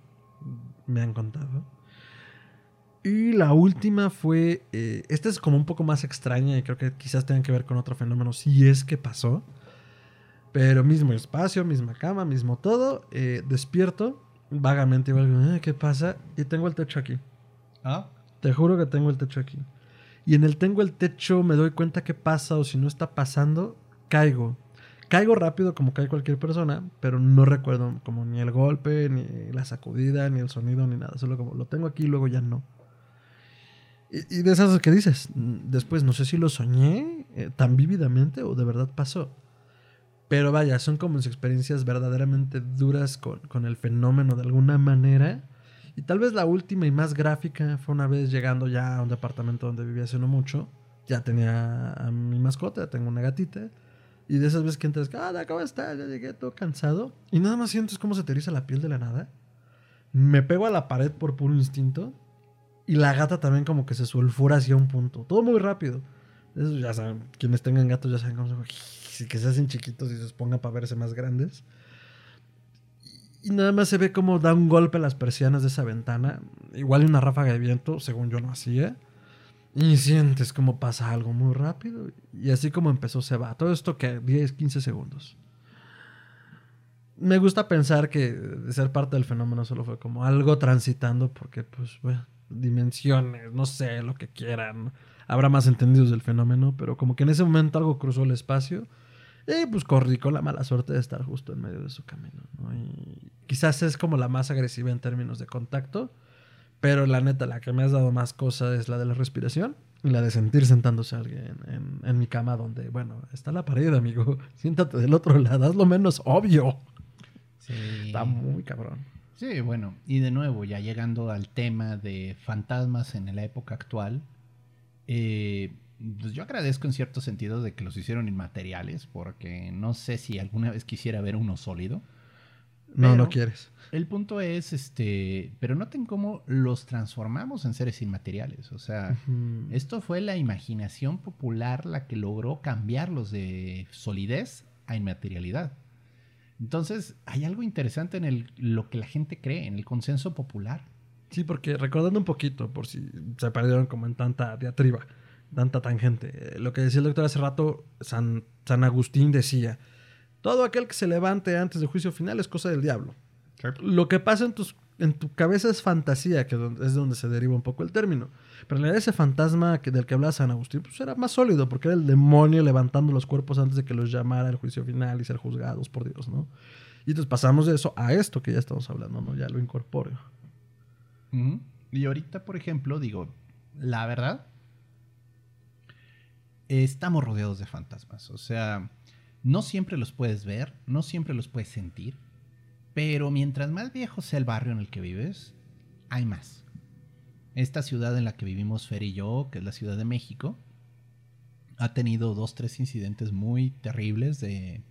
Me han contado. Y la última fue, eh, esta es como un poco más extraña y creo que quizás tenga que ver con otro fenómeno, si es que pasó. Pero mismo espacio, misma cama, mismo todo. eh, despierto, vagamente, igual, "Eh, ¿qué pasa? Y tengo el techo aquí. Ah, Te juro que tengo el techo aquí. Y en el tengo el techo me doy cuenta qué pasa o si no está pasando, caigo. Caigo rápido como cae cualquier persona, pero no recuerdo como ni el golpe, ni la sacudida, ni el sonido, ni nada. Solo como lo tengo aquí y luego ya no. Y, y de esas que dices, mm, después no sé si lo soñé eh, tan vívidamente o de verdad pasó. Pero vaya, son como experiencias verdaderamente duras con, con el fenómeno de alguna manera. Y tal vez la última y más gráfica fue una vez llegando ya a un departamento donde vivía hace no mucho. Ya tenía a mi mascota, tengo una gatita. Y de esas veces que entras, ah, ¿cómo estás? Ya llegué todo cansado. Y nada más sientes cómo se te eriza la piel de la nada. Me pego a la pared por puro instinto. Y la gata también como que se sulfura hacia un punto. Todo muy rápido. Eso ya saben, quienes tengan gatos ya saben cómo se que se hacen chiquitos y se pongan para verse más grandes. Y nada más se ve como da un golpe a las persianas de esa ventana. Igual una ráfaga de viento, según yo no hacía. Y sientes como pasa algo muy rápido. Y así como empezó se va. Todo esto que 10, 15 segundos. me gusta pensar que ser parte del fenómeno solo fue como algo transitando porque, pues, bueno, dimensiones, no sé, lo que quieran. Habrá más entendidos del fenómeno, pero como que en ese momento algo cruzó el espacio y pues corrí con la mala suerte de estar justo en medio de su camino. ¿no? Y quizás es como la más agresiva en términos de contacto, pero la neta, la que me has dado más cosa es la de la respiración y la de sentir sentándose alguien en, en mi cama donde, bueno, está la pared, amigo. Siéntate del otro lado, haz lo menos obvio. Sí. Está muy cabrón. Sí, bueno, y de nuevo, ya llegando al tema de fantasmas en la época actual, eh, pues yo agradezco en cierto sentido de que los hicieron inmateriales, porque no sé si alguna vez quisiera ver uno sólido. No, no quieres. El punto es, este, pero noten cómo los transformamos en seres inmateriales. O sea, esto fue la imaginación popular la que logró cambiarlos de solidez a inmaterialidad. Entonces, hay algo interesante en el, lo que la gente cree, en el consenso popular. Sí, porque recordando un poquito, por si se perdieron como en tanta diatriba, tanta tangente, eh, lo que decía el doctor hace rato, San, San Agustín decía, todo aquel que se levante antes del juicio final es cosa del diablo. Lo que pasa en, tus, en tu cabeza es fantasía, que es de donde se deriva un poco el término. Pero en realidad ese fantasma que, del que hablaba San Agustín pues era más sólido, porque era el demonio levantando los cuerpos antes de que los llamara el juicio final y ser juzgados por Dios, ¿no? Y entonces pasamos de eso a esto que ya estamos hablando, ¿no? Ya lo incorpóreo. Ujú. Y ahorita, por ejemplo, digo, la verdad, estamos rodeados de fantasmas. O sea, no siempre los puedes ver, no siempre los puedes sentir, pero mientras más viejo sea el barrio en el que vives, hay más. Esta ciudad en la que vivimos Fer y yo, que es la Ciudad de México, ha tenido dos, tres incidentes muy terribles de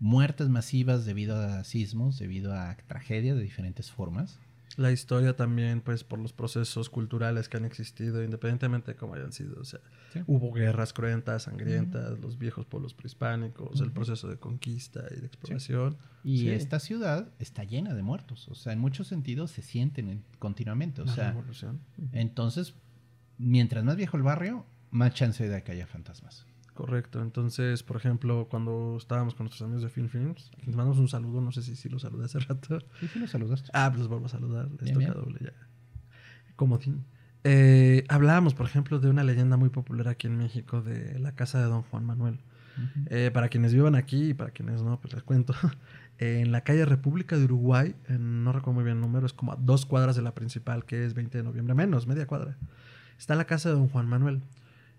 muertes masivas debido a sismos, debido a tragedias de diferentes formas. La historia también, pues, por los procesos culturales que han existido, independientemente de cómo hayan sido. O sea, Sí. hubo guerras cruentas, sangrientas, los viejos pueblos prehispánicos, el proceso de conquista y de exploración. Y Sí. esta ciudad está llena de muertos. O sea, en muchos sentidos se sienten en- continuamente. O La sea, revolución. entonces, mientras más viejo el barrio, más chance de que haya fantasmas. Correcto. Entonces, por ejemplo, cuando estábamos con nuestros amigos de Film Films, les mandamos un saludo, no sé si sí los saludé hace rato. Sí, sí, los saludaste. Ah, pues los vuelvo a saludar. Les Bien, toca bien. doble ya. Comodín. Eh, hablábamos, por ejemplo, de una leyenda muy popular aquí en México de la casa de Don Juan Manuel. Eh, para quienes vivan aquí y para quienes no, pues les cuento. Eh, en la calle República de Uruguay, en- no recuerdo muy bien el número, es como a dos cuadras de la principal, que es 20 de noviembre, menos, media cuadra. Está la casa de Don Juan Manuel.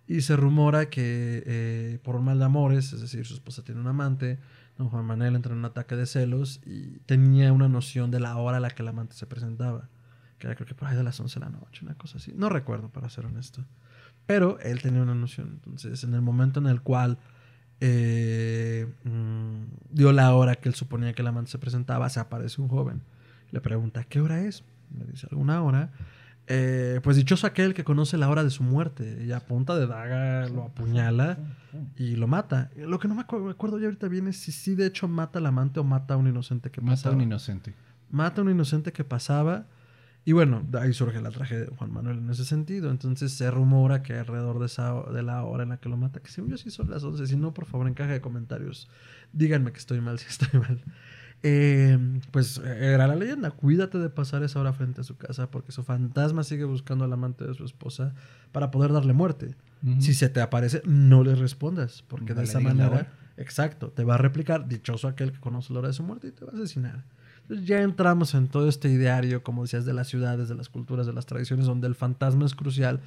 Y se rumora que eh, por un mal de amores, es decir, su esposa tiene un amante, Don Juan Manuel entra en un ataque de celos y tenía una noción de la hora a la que el amante se presentaba. Que era creo que por ahí de las 11 de la noche, una cosa así. No recuerdo, para ser honesto. Pero él tenía una noción. Entonces, en el momento en el cual eh, mm, dio la hora que él suponía que el amante se presentaba, se aparece un joven. Le pregunta, ¿qué hora es? Le dice, ¿alguna hora? Eh, pues dichoso aquel que conoce la hora de su muerte. Y a punta de daga lo apuñala y lo mata. Lo que no me, acu- me acuerdo ya ahorita bien es si sí de hecho mata al amante o mata a un inocente que Mata a pasaba. un inocente. Mata a un inocente que pasaba. Y bueno, de ahí surge la tragedia de Juan Manuel en ese sentido. Entonces se rumora que alrededor de, esa, de la hora en la que lo mata, que según yo sí son las 11, si no, por favor, en caja de comentarios, díganme que estoy mal, si estoy mal. Eh, pues era la leyenda, cuídate de pasar esa hora frente a su casa porque su fantasma sigue buscando al amante de su esposa para poder darle muerte. Si se te aparece, no le respondas, porque No de esa manera, exacto, te va a replicar, dichoso aquel que conoce la hora de su muerte y te va a asesinar. Entonces ya entramos en todo este ideario, como decías, de las ciudades, de las culturas, de las tradiciones, donde el fantasma es crucial,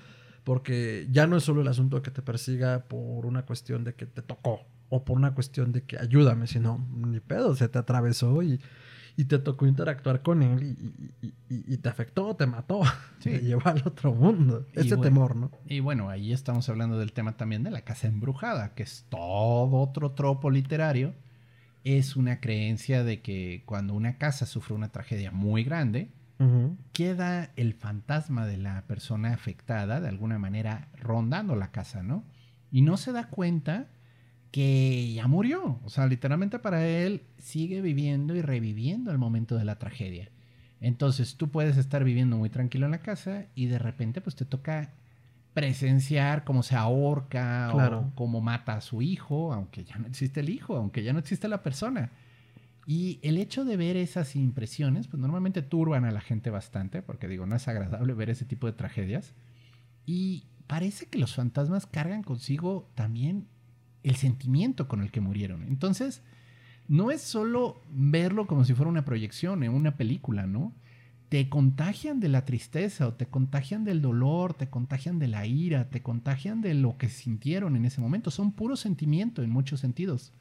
porque ya no es solo el asunto de que te persiga por una cuestión de que te tocó o por una cuestión de que ayúdame, sino ni pedo, se te atravesó y, y te tocó interactuar con él y, y- y- te afectó, te mató, Sí. te llevó al otro mundo. Ese bueno, temor, ¿no? Y bueno, ahí estamos hablando del tema también de la casa embrujada, que es todo otro tropo literario. Es una creencia de que cuando una casa sufre una tragedia muy grande, queda el fantasma de la persona afectada de alguna manera rondando la casa, ¿no? Y no se da cuenta que ya murió. O sea, literalmente para él sigue viviendo y reviviendo el momento de la tragedia. Entonces tú puedes estar viviendo muy tranquilo en la casa y de repente pues te toca presenciar cómo se ahorca Claro. o cómo mata a su hijo, aunque ya no existe el hijo, aunque ya no existe la persona. Y el hecho de ver esas impresiones, pues normalmente turban a la gente bastante, porque digo, no es agradable ver ese tipo de tragedias. Y parece que los fantasmas cargan consigo también el sentimiento con el que murieron. Entonces, no es solo verlo como si fuera una proyección en una película, ¿no? Te contagian de la tristeza o te contagian del dolor, te contagian de la ira, te contagian de lo que sintieron en ese momento. Son puro sentimiento en muchos sentidos.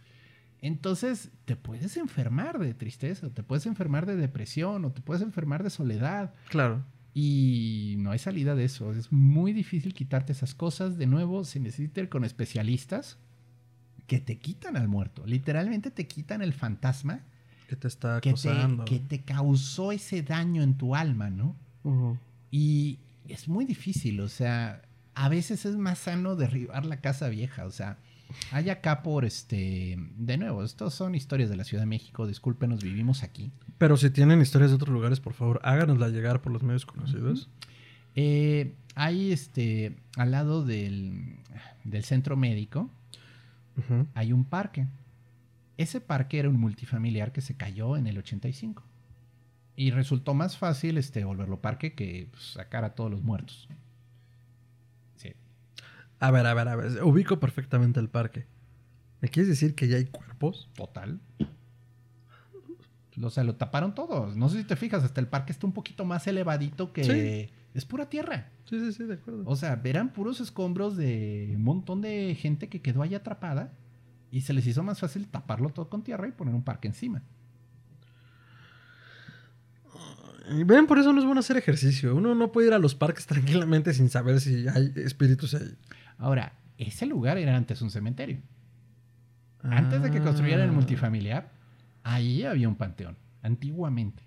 Entonces te puedes enfermar de tristeza, o te puedes enfermar de depresión, o te puedes enfermar de soledad. Claro. Y no hay salida de eso. Es muy difícil quitarte esas cosas. De nuevo, se necesita ir con especialistas que te quitan al muerto. Literalmente te quitan el fantasma que te está que te, acosando. que te causó ese daño en tu alma, ¿no? Y es muy difícil, o sea, a veces es más sano derribar la casa vieja, o sea, hay acá por este, de nuevo, estos son historias de la Ciudad de México, discúlpenos, vivimos aquí. Pero si tienen historias de otros lugares, por favor, háganosla llegar por los medios conocidos. Eh, hay este, al lado del, del centro médico, Hay un parque. Ese parque era un multifamiliar que se cayó en el 85. Y resultó más fácil este, volverlo parque que pues, sacar a todos los muertos. Sí. A ver, a ver, a ver. Ubico perfectamente el parque. ¿Me quieres decir que ya hay cuerpos? Total. O sea, lo taparon todos. No sé si te fijas, hasta el parque está un poquito más elevadito que... Sí. Es pura tierra. Sí, sí, sí, de acuerdo. O sea, verán puros escombros de un montón de gente que quedó ahí atrapada y se les hizo más fácil taparlo todo con tierra y poner un parque encima. Y ven, por eso no es bueno hacer ejercicio. Uno no puede ir a los parques tranquilamente sin saber si hay espíritus ahí. Ahora, ese lugar era antes un cementerio. Antes de que construyeran el Ah. multifamiliar, ahí había un panteón, antiguamente.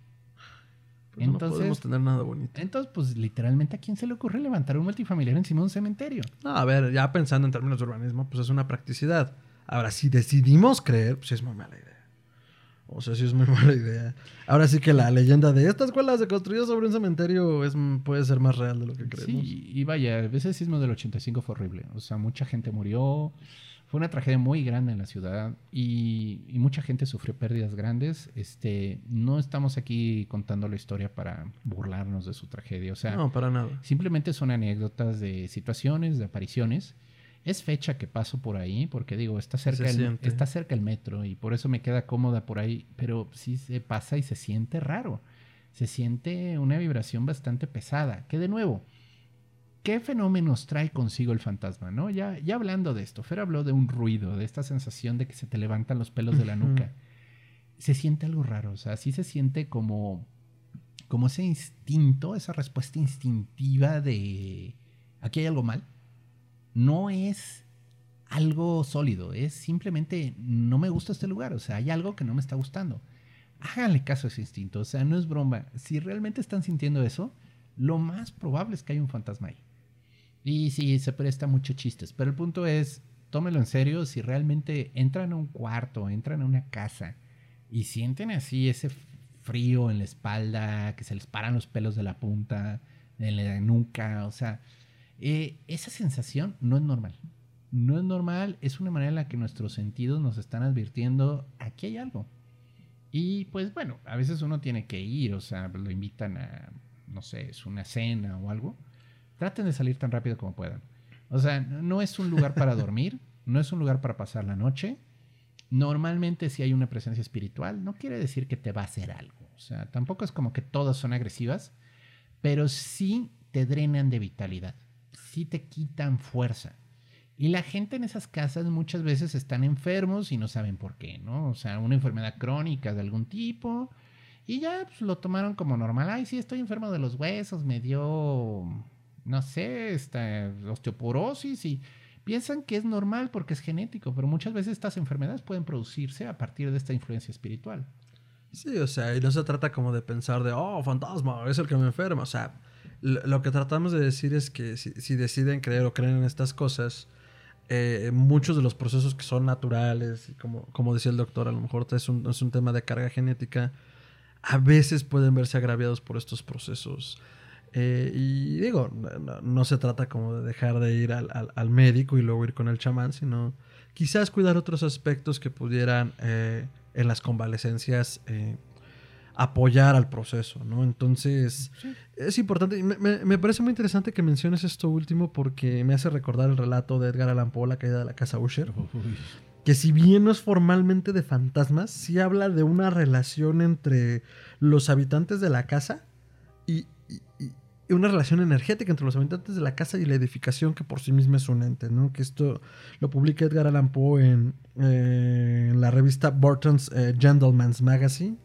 Pues no Entonces- podemos tener nada bonito. Entonces, pues literalmente, ¿a quién se le ocurre levantar un multifamiliar encima de un cementerio? No, a ver, ya pensando en términos de urbanismo, pues es una practicidad. Ahora, si decidimos creer, pues es muy mala idea. O sea, sí es muy mala idea. Ahora sí que la leyenda de esta escuela se construyó sobre un cementerio es, puede ser más real de lo que creemos. Sí, y vaya, ese sismo del 85 fue horrible. O sea, mucha gente murió. Fue una tragedia muy grande en la ciudad y, y mucha gente sufrió pérdidas grandes. Este, no estamos aquí contando la historia para burlarnos de su tragedia. O sea, No, para nada. simplemente son anécdotas de situaciones, de apariciones. Es fecha que paso por ahí, porque digo, está cerca, el, está cerca el metro y por eso me queda cómoda por ahí, pero sí se pasa y se siente raro. Se siente una vibración bastante pesada. Que de nuevo, ¿qué fenómenos trae consigo el fantasma? ¿no? Ya, ya hablando de esto, Fer habló de un ruido, de esta sensación de que se te levantan los pelos de la nuca. Se siente algo raro, o sea, sí se siente como, como ese instinto, esa respuesta instintiva de aquí hay algo mal. No es algo sólido, es simplemente no me gusta este lugar, o sea, hay algo que no me está gustando. Háganle caso a ese instinto, o sea, no es broma. Si realmente están sintiendo eso, lo más probable es que hay un fantasma ahí. Y sí, se presta mucho chistes, pero el punto es, tómelo en serio, si realmente entran a un cuarto, entran a una casa y sienten así ese frío en la espalda, que se les paran los pelos de la punta, en la nuca, o sea, eh, esa sensación no es normal. No es normal, es una manera en la que nuestros sentidos nos están advirtiendo, aquí hay algo. Y pues bueno, a veces uno tiene que ir, o sea, lo invitan a, no sé, es una cena o algo. Traten de salir tan rápido como puedan. O sea, no es un lugar para dormir, no es un lugar para pasar la noche. Normalmente si hay una presencia espiritual, no quiere decir que te va a hacer algo. O sea, tampoco es como que todas son agresivas, pero sí te drenan de vitalidad, sí te quitan fuerza. Y la gente en esas casas muchas veces están enfermos y no saben por qué, ¿no? O sea, una enfermedad crónica de algún tipo. Y ya pues, lo tomaron como normal. Ay, sí, estoy enfermo de los huesos, me dio, no sé, esta osteoporosis y piensan que es normal porque es genético, pero muchas veces estas enfermedades pueden producirse a partir de esta influencia espiritual. Sí, o sea, y no se trata como de pensar de, oh, fantasma, es el que me enferma. O sea, lo, que tratamos de decir es que si, si deciden creer o creen en estas cosas, eh, muchos de los procesos que son naturales, como, como decía el doctor, a lo mejor es un, es un tema de carga genética, a veces pueden verse agraviados por estos procesos. Eh, y digo, no, no se trata como de dejar de ir al, al- al médico y luego ir con el chamán, sino quizás cuidar otros aspectos que pudieran eh, en las convalecencias eh, apoyar al proceso, ¿no? Entonces, es importante, me, me, parece muy interesante que menciones esto último porque me hace recordar el relato de Edgar Allan Poe, La caída de la casa Usher, que si bien no es formalmente de fantasmas, sí habla de una relación entre los habitantes de la casa una relación energética entre los habitantes de la casa y la edificación que por sí misma es un ente, ¿no? Que esto lo publica Edgar Allan Poe en, eh, la revista Burton's eh, Gentleman's Magazine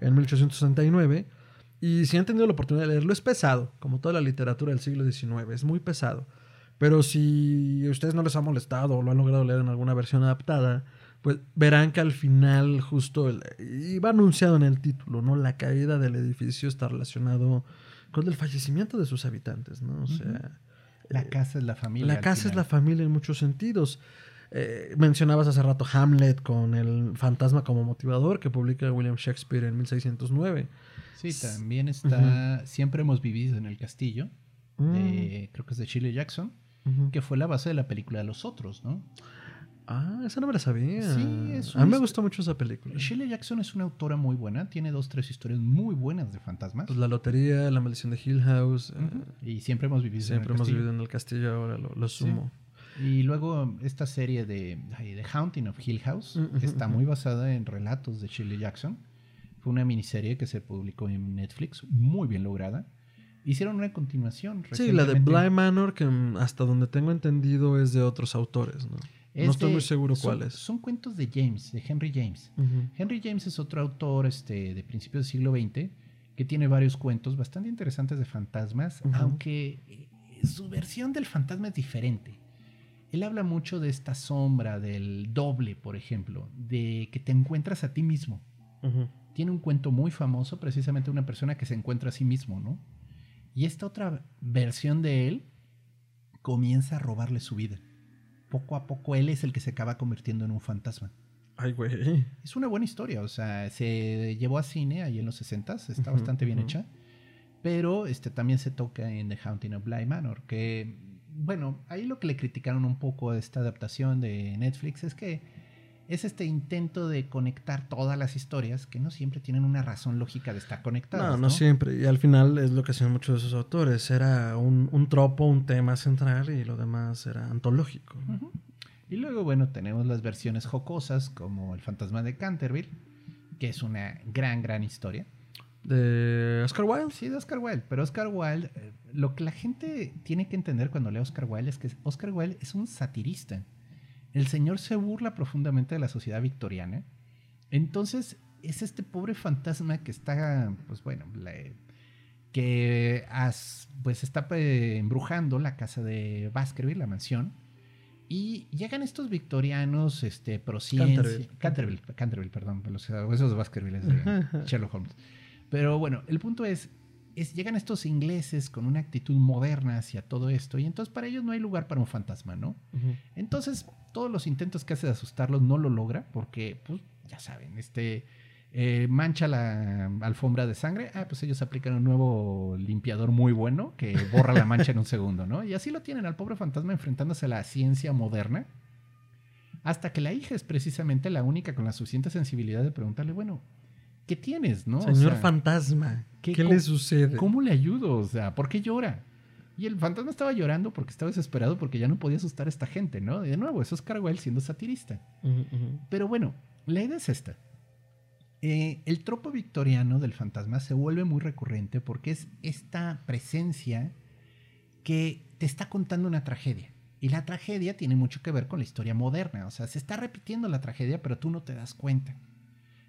en 1869. Y si han tenido la oportunidad de leerlo, es pesado, como toda la literatura del siglo XIX, es muy pesado. Pero si a ustedes no les ha molestado o lo han logrado leer en alguna versión adaptada, pues verán que al final justo, y va anunciado en el título, ¿no? La caída del edificio está relacionado con el fallecimiento de sus habitantes, ¿no? O sea... La eh, casa es la familia. La casa es la familia en muchos sentidos. Eh, mencionabas hace rato Hamlet con el fantasma como motivador que publica William Shakespeare en 1609. Sí, también está Siempre hemos vivido en el castillo, mm. creo que es de Shirley Jackson, que fue la base de la película de Los Otros, ¿no? Ah, esa no me la sabía. Sí, es A mí me gustó mucho esa película. Shirley Jackson es una autora muy buena, tiene dos, tres historias muy buenas de fantasmas. Pues La Lotería, La Maldición de Hill House. Eh, y siempre hemos vivido en el castillo. Siempre hemos vivido en el castillo, ahora lo, sumo. Y luego esta serie de The Haunting of Hill House está muy basada en relatos de Shirley Jackson. Fue una miniserie que se publicó en Netflix, muy bien lograda. Hicieron una continuación. Sí, la de Bly Manor, que mm, hasta donde tengo entendido es de otros autores, ¿no? No estoy muy seguro cuáles. Son cuentos de James, de Henry James. Henry James es otro autor este, de principios del siglo XX que tiene varios cuentos bastante interesantes de fantasmas, aunque eh, su versión del fantasma es diferente. Él habla mucho de esta sombra, del doble, por ejemplo, de que te encuentras a ti mismo. Tiene un cuento muy famoso, precisamente una persona que se encuentra a sí mismo, ¿no? Y esta otra versión de él comienza a robarle su vida. Poco a poco él es el que se acaba convirtiendo en un fantasma. Ay, güey. Es una buena historia, o sea, se llevó a cine ahí en los 60 está bastante bien hecha. Pero este, también se toca en The Haunting of Bly Manor, que bueno, ahí lo que le criticaron un poco a esta adaptación de Netflix es que es este intento de conectar todas las historias que no siempre tienen una razón lógica de estar conectadas. No, no, siempre. Y al final es lo que hacían muchos de esos autores. Era un, un tropo, un tema central y lo demás era antológico. Y luego, bueno, tenemos las versiones jocosas como El fantasma de Canterville, que es una gran, gran historia. ¿De Oscar Wilde? Sí, de Oscar Wilde. Pero Oscar Wilde, eh, lo que la gente tiene que entender cuando lee Oscar Wilde es que Oscar Wilde es un satirista. El señor se burla profundamente de la sociedad victoriana. Entonces, es este pobre fantasma que está, pues bueno, que pues está embrujando la casa de Baskerville, la mansión. Y llegan estos victorianos, este, prociencia. Canterville. Canterville, perdón, esos de Baskerville es de Sherlock Holmes. Pero bueno, el punto es, es, llegan estos ingleses con una actitud moderna hacia todo esto y entonces para ellos no hay lugar para un fantasma, ¿no? Entonces todos los intentos que hace de asustarlos no lo logra porque, pues, ya saben, este... Eh, mancha la alfombra de sangre, ah, pues ellos aplican un nuevo limpiador muy bueno que borra la mancha en un segundo, ¿no? Y así lo tienen al pobre fantasma enfrentándose a la ciencia moderna, hasta que la hija es precisamente la única con la suficiente sensibilidad de preguntarle, bueno, ¿qué tienes, no? Señor fantasma, ¿qué, le sucede? ¿Cómo le ayudo? O sea, ¿por qué llora? Y el fantasma estaba llorando porque estaba desesperado porque ya no podía asustar a esta gente, ¿no? De nuevo, eso es Carwell siendo satirista. Pero bueno, la idea es esta. Eh, el tropo victoriano del fantasma se vuelve muy recurrente porque es esta presencia que te está contando una tragedia. Y la tragedia tiene mucho que ver con la historia moderna. O sea, se está repitiendo la tragedia, pero tú no te das cuenta.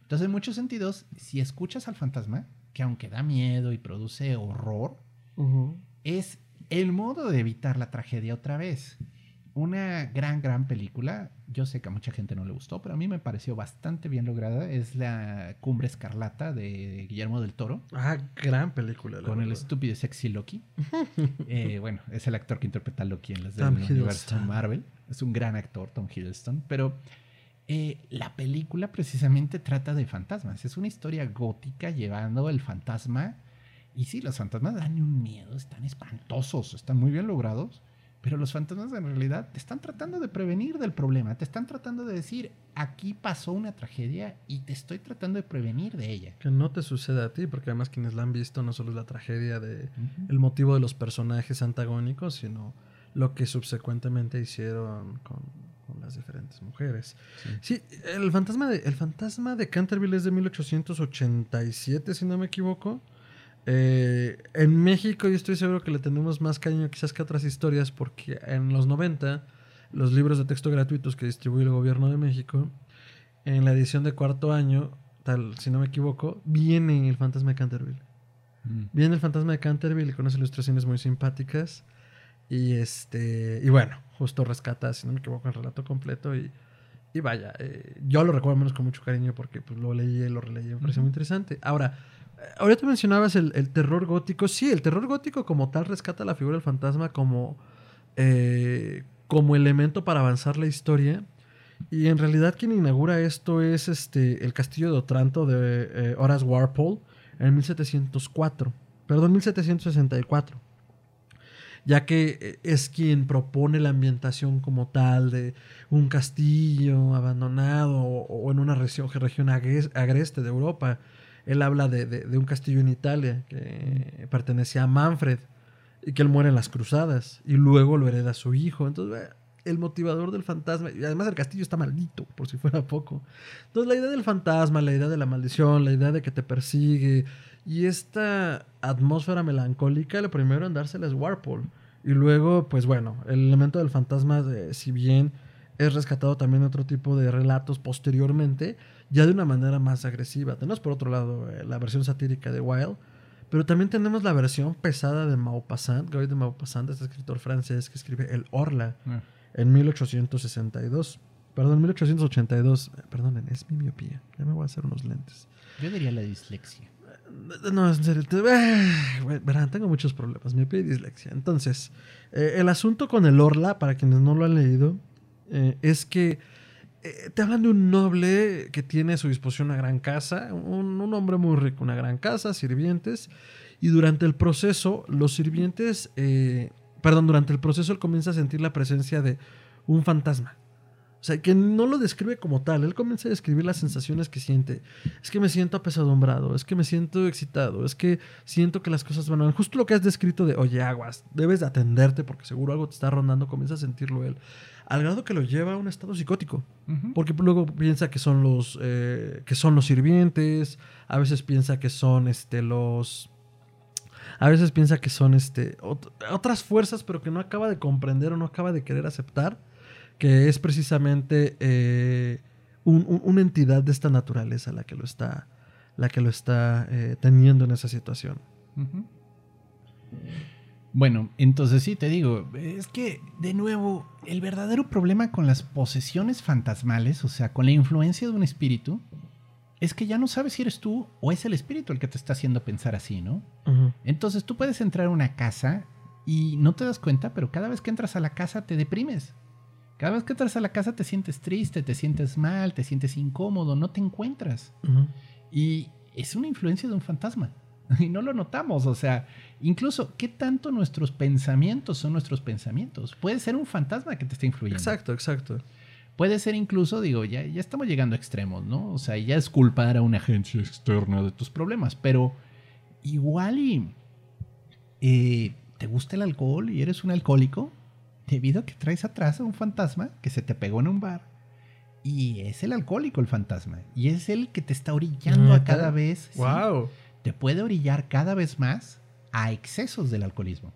Entonces, en muchos sentidos, si escuchas al fantasma, que aunque da miedo y produce horror, es el modo de evitar la tragedia otra vez. Una gran, gran película. Yo sé que a mucha gente no le gustó, pero a mí me pareció bastante bien lograda. Es la Cumbre Escarlata de Guillermo del Toro. Ah, gran película. con el estúpido sexy Loki. Eh, bueno, es el actor que interpreta a Loki en las del universo Marvel. Es un gran actor, Tom Hiddleston. Pero eh, la película precisamente trata de fantasmas. Es una historia gótica llevando el fantasma. Y sí, los fantasmas dan un miedo, están espantosos, están muy bien logrados. Pero los fantasmas en realidad te están tratando de prevenir del problema, te están tratando de decir, aquí pasó una tragedia y te estoy tratando de prevenir de ella. Que no te suceda a ti, porque además quienes la han visto no solo es la tragedia de el motivo de los personajes antagónicos, sino lo que subsecuentemente hicieron con, con las diferentes mujeres. Sí. el fantasma de el fantasma de Canterville es de 1887, si no me equivoco. Eh, en México yo estoy seguro que le tenemos más cariño quizás que otras historias porque en los 90 los libros de texto gratuitos que distribuye el gobierno de México, en la edición de cuarto año, tal si no me equivoco, viene el fantasma de Canterville. Mm. Viene el fantasma de Canterville con unas ilustraciones muy simpáticas. Y este y bueno, justo rescata, si no me equivoco, el relato completo. Y, y vaya, eh, yo lo recuerdo menos con mucho cariño porque pues, lo leí y lo releí. Me pareció muy interesante. Ahora, ahorita mencionabas el, el, terror gótico. Sí, el terror gótico como tal rescata la figura del fantasma como, eh, como elemento para avanzar la historia. Y en realidad quien inaugura esto es este, el castillo de Otranto de eh, Horace Warpole en 1704. Perdón, 1764. Ya que eh, es quien propone la ambientación como tal de un castillo abandonado o, en una región, región agreste de Europa. Él habla de, de, un castillo en Italia que pertenecía a Manfred y que él muere en las cruzadas y luego lo hereda su hijo. Entonces, el motivador del fantasma, y además el castillo está maldito, por si fuera poco. Entonces, la idea del fantasma, la idea de la maldición, la idea de que te persigue y esta atmósfera melancólica, lo primero en dársela es Warpole. Y luego, pues bueno, el elemento del fantasma, si bien es rescatado también otro tipo de relatos posteriormente, ya de una manera más agresiva. Tenemos por otro lado eh, la versión satírica de Wilde, pero también tenemos la versión pesada de Maupassant, Guy de Maupassant, este escritor francés que escribe El Orla ah. En 1862. Perdón, 1882. Perdonen, es mi miopía. Ya me voy a hacer unos lentes. Yo diría la dislexia. No, en serio. Eh, verán, tengo muchos problemas. Miopía y dislexia. Entonces, eh, el asunto con el Orla, para quienes no lo han leído, eh, es que eh, te hablan de un noble que tiene a su disposición una gran casa, un, hombre muy rico, una gran casa, sirvientes, y durante el proceso, los sirvientes, eh, perdón, durante el proceso él comienza a sentir la presencia de un fantasma. O sea, que no lo describe como tal, él comienza a describir las sensaciones que siente. Es que me siento apesadumbrado, es que me siento excitado, es que siento que las cosas van a... Justo lo que has descrito de, oye, aguas, debes de atenderte porque seguro algo te está rondando, comienza a sentirlo él al grado que lo lleva a un estado psicótico. Porque luego piensa que son los eh, que son los sirvientes, a veces piensa que son este los a veces piensa que son este otras fuerzas, pero que no acaba de comprender o no acaba de querer aceptar, que es precisamente eh, una entidad de esta naturaleza la que lo está la que lo está eh, teniendo en esa situación. Bueno, entonces sí, te digo, es que, de nuevo, el verdadero problema con las posesiones fantasmales, o sea, con la influencia de un espíritu, es que ya no sabes si eres tú o es el espíritu el que te está haciendo pensar así, ¿no? Entonces tú puedes entrar a una casa y no te das cuenta, pero cada vez que entras a la casa te deprimes. Cada vez que entras a la casa te sientes triste, te sientes mal, te sientes incómodo, no te encuentras. Y es una influencia de un fantasma. Y no lo notamos, o sea, incluso, ¿qué tanto nuestros pensamientos son nuestros pensamientos? Puede ser un fantasma que te está influyendo. Exacto, exacto. Puede ser incluso, digo, ya, ya estamos llegando a extremos, ¿no? O sea, ya es culpar a una agencia externa de tus problemas, pero igual y eh, te gusta el alcohol y eres un alcohólico debido a que traes atrás a un fantasma que se te pegó en un bar y es el alcohólico el fantasma y es el que te está orillando a cada vez. Wow te puede orillar cada vez más a excesos del alcoholismo.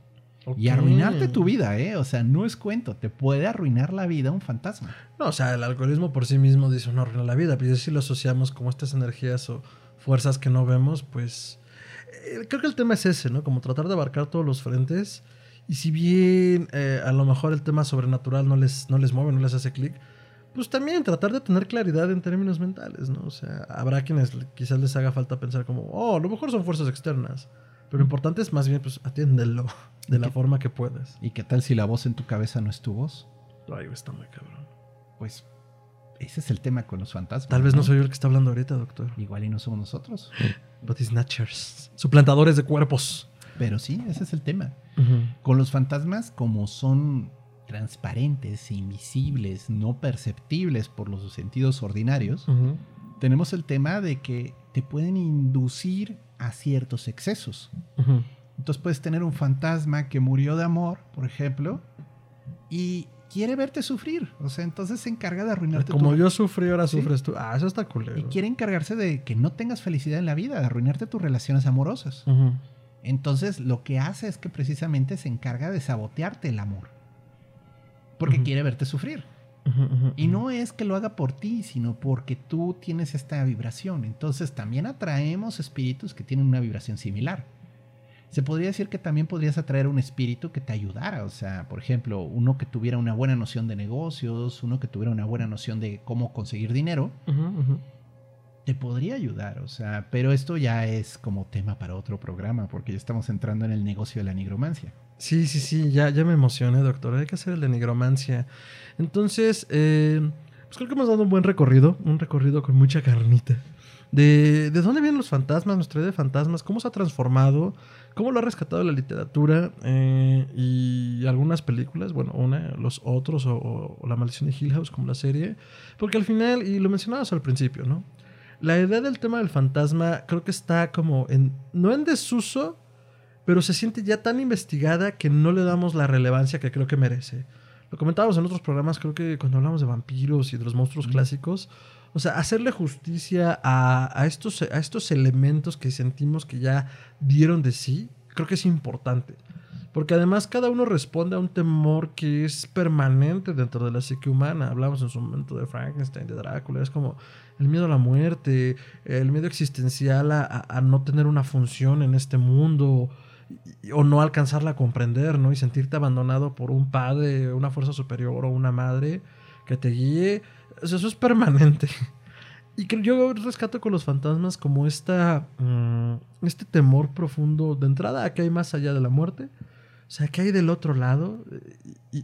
Y arruinarte tu vida, ¿eh? O sea, no es cuento, te puede arruinar la vida un fantasma. No, o sea, el alcoholismo por sí mismo dice no arruina la vida, pero si lo asociamos como estas energías o fuerzas que no vemos, pues eh, creo que el tema es ese, ¿no? Como tratar de abarcar todos los frentes. Y si bien eh, a lo mejor el tema sobrenatural no les, no les mueve, no les hace clic, pues también tratar de tener claridad en términos mentales, ¿no? O sea, habrá quienes quizás les haga falta pensar como, oh, a lo mejor son fuerzas externas. Pero lo importante es más bien, pues, atiéndelo de la forma que puedas. ¿Y qué tal si la voz en tu cabeza no es tu voz? Ay, está muy cabrón. Pues, ese es el tema con los fantasmas. Tal vez no, soy yo el que está hablando ahorita, doctor. Igual y no somos nosotros. Body snatchers. Suplantadores de cuerpos. Pero sí, ese es el tema. Con los fantasmas, como son transparentes, invisibles, no perceptibles por los sentidos ordinarios, tenemos el tema de que te pueden inducir a ciertos excesos. Entonces puedes tener un fantasma que murió de amor, por ejemplo, y quiere verte sufrir. O sea, entonces se encarga de arruinarte. Como yo sufrí, ahora sufres tú. Ah, eso está culero. Y quiere encargarse de que no tengas felicidad en la vida, de arruinarte tus relaciones amorosas. Entonces lo que hace es que precisamente se encarga de sabotearte el amor. Porque quiere verte sufrir. y no es que lo haga por ti, sino porque tú tienes esta vibración. Entonces también atraemos espíritus que tienen una vibración similar se podría decir que también podrías atraer un espíritu que te ayudara. O sea, por ejemplo, uno que tuviera una buena noción de negocios, uno que tuviera una buena noción de cómo conseguir dinero, te podría ayudar. O sea, pero esto ya es como tema para otro programa, porque ya estamos entrando en el negocio de la nigromancia. Sí, sí, sí, ya, ya me emocioné, doctor. Hay que hacer el de nigromancia. Entonces, eh, pues creo que hemos dado un buen recorrido, un recorrido con mucha carnita. De, de dónde vienen los fantasmas, nuestra idea de fantasmas, cómo se ha transformado cómo lo ha rescatado la literatura eh, y algunas películas, bueno, una, los otros o, La maldición de Hill House como la serie, porque al final, y lo mencionabas al principio, ¿no? La idea del tema del fantasma creo que está como en, no en desuso, pero se siente ya tan investigada que no le damos la relevancia que creo que merece. Lo comentábamos en otros programas, creo que cuando hablamos de vampiros y de los monstruos clásicos, o sea, hacerle justicia a, estos, a estos elementos que sentimos que ya dieron de sí, creo que es importante. Porque además cada uno responde a un temor que es permanente dentro de la psique humana. Hablamos en su momento de Frankenstein, de Drácula. Es como el miedo a la muerte, el miedo existencial a, no tener una función en este mundo o no alcanzarla a comprender, ¿no? Y sentirte abandonado por un padre, una fuerza superior o una madre que te guíe eso es permanente. Y que yo rescato con los fantasmas como esta, mm, este temor profundo de entrada a que hay más allá de la muerte. O sea, que hay del otro lado. Y,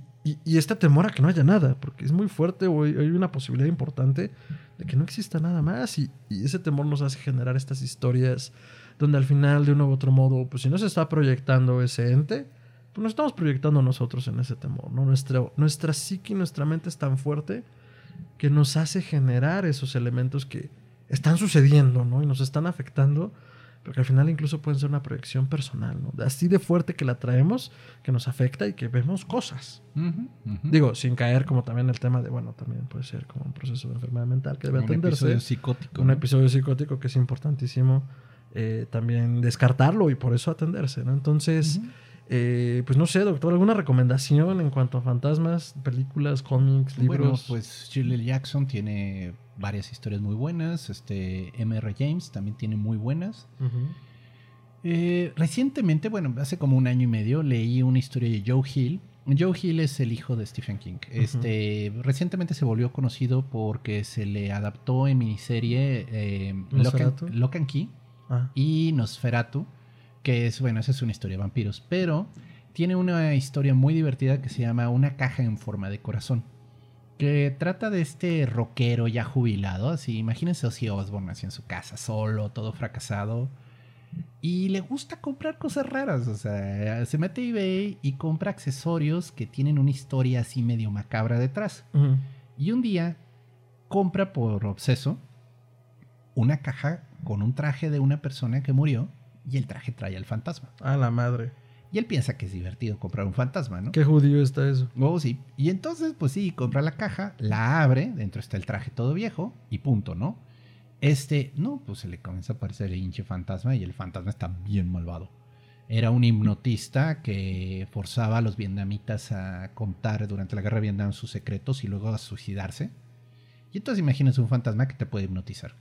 este temor a que no haya nada, porque es muy fuerte o hay una posibilidad importante de que no exista nada más. Y, ese temor nos hace generar estas historias donde al final, de uno u otro modo, pues si no se está proyectando ese ente, pues nos estamos proyectando nosotros en ese temor. ¿no? Nuestra, nuestra psique, nuestra mente es tan fuerte que nos hace generar esos elementos que están sucediendo, ¿no? Y nos están afectando, pero que al final incluso pueden ser una proyección personal, ¿no? Así de fuerte que la traemos, que nos afecta y que vemos cosas. Digo, sin caer como también el tema de, bueno, también puede ser como un proceso de enfermedad mental que debe atenderse. Un episodio psicótico. Un episodio psicótico que es importantísimo eh, también descartarlo y por eso atenderse, ¿no? Entonces... Eh, pues no sé, doctor, ¿alguna recomendación en cuanto a fantasmas, películas, cómics, libros? Bueno, pues Shirley Jackson tiene varias historias muy buenas. Este M.R. James también tiene muy buenas. Eh, recientemente, bueno, hace como un año y medio, leí una historia de Joe Hill. Joe Hill es el hijo de Stephen King. Este, recientemente se volvió conocido porque se le adaptó en miniserie eh, Lock, and, Key ah. y Nosferatu que es, bueno, esa es una historia de vampiros, pero tiene una historia muy divertida que se llama Una caja en forma de corazón, que trata de este rockero ya jubilado, así, imagínense Ozzy Osbourne así en su casa, solo, todo fracasado, y le gusta comprar cosas raras, o sea, se mete a eBay y compra accesorios que tienen una historia así medio macabra detrás. Y un día compra por obseso una caja con un traje de una persona que murió y el traje trae al fantasma. A la madre. Y él piensa que es divertido comprar un fantasma, ¿no? Qué judío está eso. Oh, sí. Y entonces, pues sí, compra la caja, la abre, dentro está el traje todo viejo y punto, ¿no? Este, no, pues se le comienza a aparecer el hinche fantasma y el fantasma está bien malvado. Era un hipnotista que forzaba a los vietnamitas a contar durante la guerra de Vietnam sus secretos y luego a suicidarse. Y entonces imagínense un fantasma que te puede hipnotizar.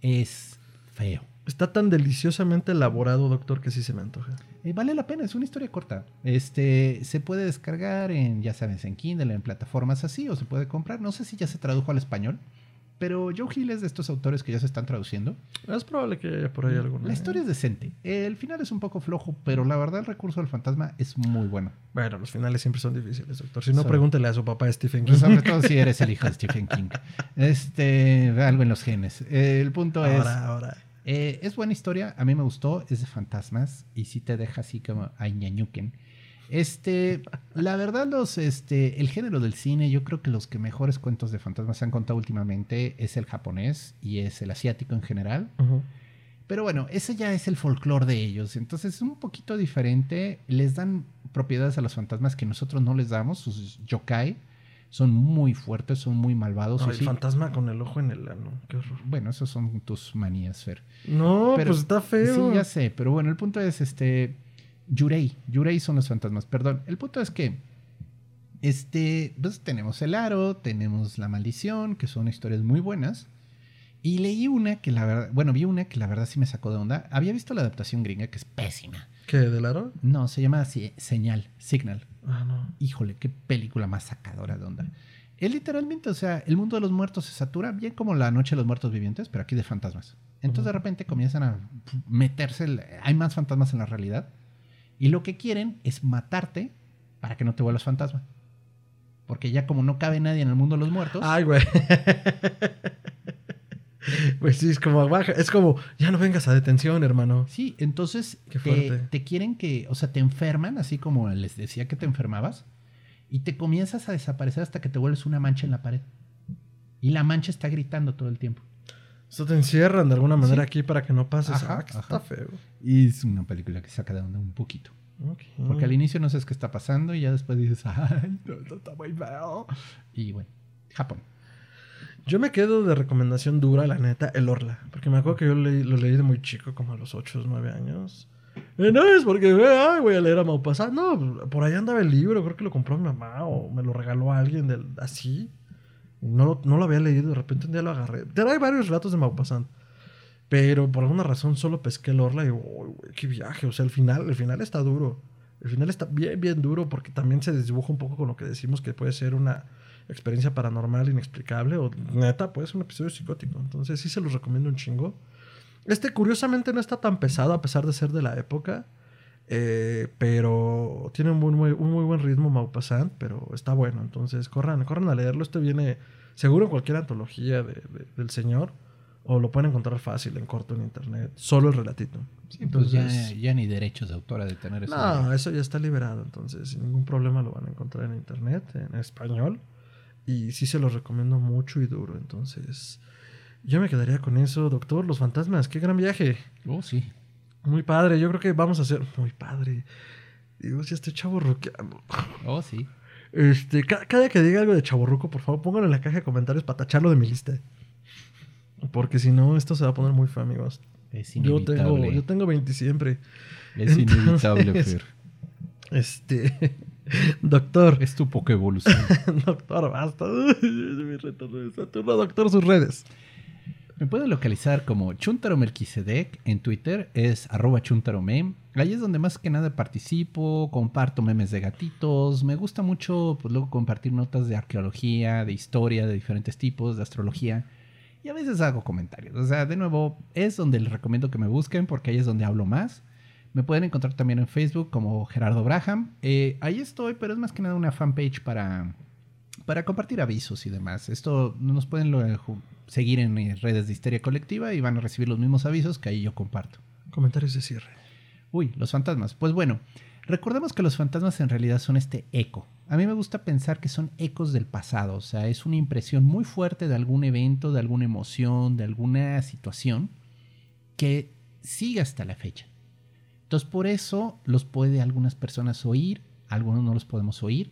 Es feo. Está tan deliciosamente elaborado, doctor, que sí se me antoja. Eh, vale la pena, es una historia corta. Este, se puede descargar en, ya sabes, en Kindle, en plataformas así, o se puede comprar. No sé si ya se tradujo al español, pero Joe Hill es de estos autores que ya se están traduciendo. Es probable que haya por ahí alguna. La historia es decente. El final es un poco flojo, pero la verdad el recurso del fantasma es muy bueno. Bueno, los finales siempre son difíciles, doctor. Si no, pregúntele a su papá Stephen King. Sobre todo si eres el hijo de Stephen King. Este, algo en los genes. El punto es. Ahora, ahora. Eh, es buena historia, a mí me gustó, es de fantasmas y sí te deja así como a ñañuquen. Este, la verdad, los, este, el género del cine, yo creo que los que mejores cuentos de fantasmas se han contado últimamente es el japonés y es el asiático en general. Pero bueno, ese ya es el folclore de ellos. Entonces es un poquito diferente. Les dan propiedades a los fantasmas que nosotros no les damos. Sus yokai son muy fuertes, son muy malvados. Y el sí- fantasma con el ojo en el ano. Qué horror. bueno, esos son tus manías, Fer. No, Pero- pues está feo. Sí, ya sé, pero bueno, el punto es este. Yurei. Yurei son los fantasmas, perdón. El punto es que. Este. Pues tenemos el aro, tenemos la maldición, que son historias muy buenas. Y leí una que la verdad. Bueno, vi una que la verdad sí me sacó de onda. Había visto la adaptación gringa, que es pésima. ¿Qué, del aro? No, se llama así, Señal, Signal. Ah, no. Híjole, qué película más sacadora de onda. Es literalmente, o sea, el mundo de los muertos se satura, bien como la noche de los muertos vivientes, pero aquí de fantasmas. Entonces de repente comienzan a meterse, el- hay más fantasmas en la realidad, y lo que quieren es matarte para que no te vuelvas fantasma. Porque ya como no cabe nadie en el mundo de los muertos, Ay, güey. Pues sí, es como baja. Es como, ya no vengas a detención, hermano. sí, entonces te, quieren que, o sea, te enferman, así como les decía que te enfermabas, y te comienzas a desaparecer hasta que te vuelves una mancha en la pared. Y la mancha está gritando todo el tiempo. Esto te encierran de alguna manera Sí. aquí para que no pases. Ajá, ah, que está feo. Y es una película que saca de onda un poquito. Porque al inicio no sabes qué está pasando y ya después dices, ay, no, esto está muy feo. Y bueno, Japón. Yo me quedo de recomendación dura, la neta, el Orla. Porque me acuerdo que yo lo leí de muy chico, como a los 8 o 9 años. No es porque ay, voy a leer a Maupassant. No, por ahí andaba el libro, creo que lo compró mi mamá o me lo regaló a alguien así. No, no lo había leído, de repente un día lo agarré. Hay varios relatos de Maupassant. Pero por alguna razón solo pesqué el Orla y digo, "Uy, güey, qué viaje. O sea, el final, el final está duro. El final está bien, bien duro porque también se desdibuja un poco con lo que decimos que puede ser una experiencia paranormal inexplicable o neta, puede ser un episodio psicótico. Entonces sí se los recomiendo un chingo. Este curiosamente no está tan pesado a pesar de ser de la época. eh, pero tiene un muy, muy- un muy buen ritmo Maupassant, pero está bueno. Entonces corran, corran a leerlo. Este viene seguro en cualquier antología de- de- del señor. O lo pueden encontrar fácil en corto en internet. Solo el relatito. pues ya, Entonces- ya ni derechos de autor de tener eso. no, eso ya está liberado, entonces sin ningún problema lo van a encontrar en internet, en español. Y sí se los recomiendo mucho y duro, entonces yo me quedaría con eso, doctor, los fantasmas, qué gran viaje. Oh, sí. Muy padre, yo creo que vamos a hacer... Muy padre. Digo, ya estoy chaborruqueando. Oh, sí. Este, ca- cada que diga algo de chaborruco, por favor, pónganlo en la caja de comentarios para tacharlo de mi lista. Porque si no, esto se va a poner muy feo, amigos. Es Yo inevitable. tengo, yo tengo 20 siempre. Es inevitable, Entonces- Fer. Este... Doctor, Es tu poca evolución. doctor, basta. Mi retorno de Saturno, doctor, sus redes. Me pueden localizar como Chuntaro Melquisedec en Twitter, es arroba chuntaromem. Ahí es donde más que nada participo, comparto memes de gatitos. Me gusta mucho pues, luego compartir notas de arqueología, de historia, de diferentes tipos, de astrología. Y a veces hago comentarios. O sea, de nuevo, es donde les recomiendo que me busquen porque ahí es donde hablo más. Me pueden encontrar también en Facebook como Gerardo Braham. Eh, ahí estoy, pero es más que nada una fanpage para, para compartir avisos y demás. Esto nos pueden lo- ju- seguir en mis redes de Histeria Colectiva y van a recibir los mismos avisos que ahí yo comparto. Comentarios de cierre. Uy, los fantasmas. Pues bueno, recordemos que los fantasmas en realidad son este eco. A mí me gusta pensar que son ecos del pasado, o sea, es una impresión muy fuerte de algún evento, de alguna emoción, de alguna situación que sigue hasta la fecha. Entonces, por eso los puede algunas personas oír, algunos no los podemos oír,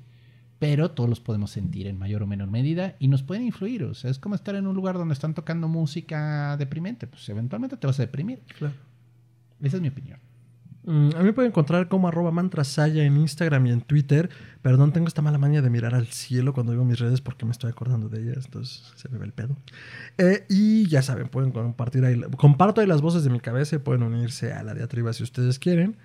pero todos los podemos sentir en mayor o menor medida y nos pueden influir. O sea, es como estar en un lugar donde están tocando música deprimente, pues eventualmente te vas a deprimir. Claro. Esa es mi opinión. Mm, a mí me pueden encontrar como arroba mantrasaya en Instagram y en Twitter. Perdón, tengo esta mala maña de mirar al cielo cuando digo mis redes porque me estoy acordando de ellas, entonces se me ve el pedo. Eh, y ya saben, pueden compartir ahí, comparto ahí las voces de mi cabeza y pueden unirse a la diatriba si ustedes quieren.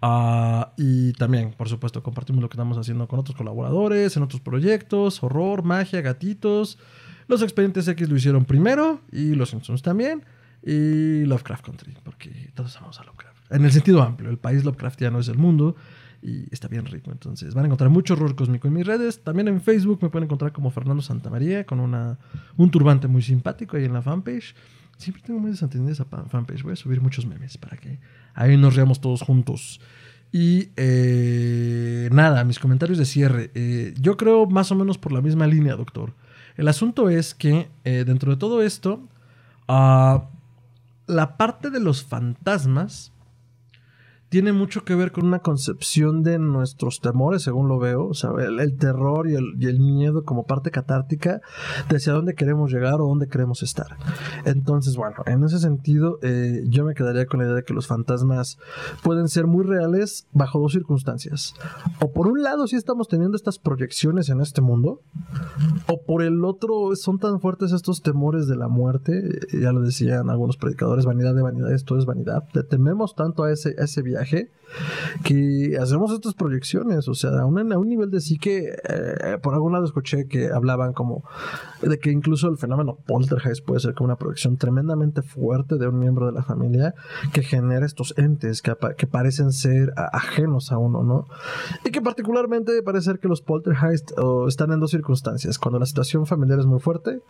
Ah, y también, por supuesto, compartimos lo que estamos haciendo con otros colaboradores, en otros proyectos, horror, magia, gatitos. Los expedientes X lo hicieron primero y los Simpsons también. Y Lovecraft Country, porque todos amamos a Lovecraft. En el sentido amplio, el país Lovecraftiano es el mundo y está bien rico. Entonces van a encontrar mucho horror cósmico en mis redes. También en Facebook me pueden encontrar como Fernando Santamaría con una, un turbante muy simpático ahí en la fanpage. Siempre tengo muy desentendida esa pa- fanpage. Voy a subir muchos memes para que ahí nos riamos todos juntos. Y eh, nada, mis comentarios de cierre. Eh, yo creo más o menos por la misma línea, doctor. El asunto es que eh, dentro de todo esto, ah, la parte de los fantasmas tiene mucho que ver con una concepción de nuestros temores, según lo veo, o sea, el, terror y el, miedo como parte catártica de hacia dónde queremos llegar o dónde queremos estar. Entonces, bueno, en ese sentido, eh, yo me quedaría con la idea de que los fantasmas pueden ser muy reales bajo dos circunstancias. O por un lado, si estamos teniendo estas proyecciones en este mundo, o por el otro, son tan fuertes estos temores de la muerte, eh, ya lo decían algunos predicadores, vanidad de vanidad, esto es vanidad, tememos tanto a ese, a ese viaje viaje, que hacemos estas proyecciones, o sea, a un, a un nivel de sí que eh, por algún lado escuché que hablaban como de que incluso el fenómeno poltergeist puede ser como una proyección tremendamente fuerte de un miembro de la familia que genera estos entes que, que parecen ser ajenos a uno, ¿no? Y que particularmente parece ser que los poltergeist están en dos circunstancias, cuando la situación familiar es muy fuerte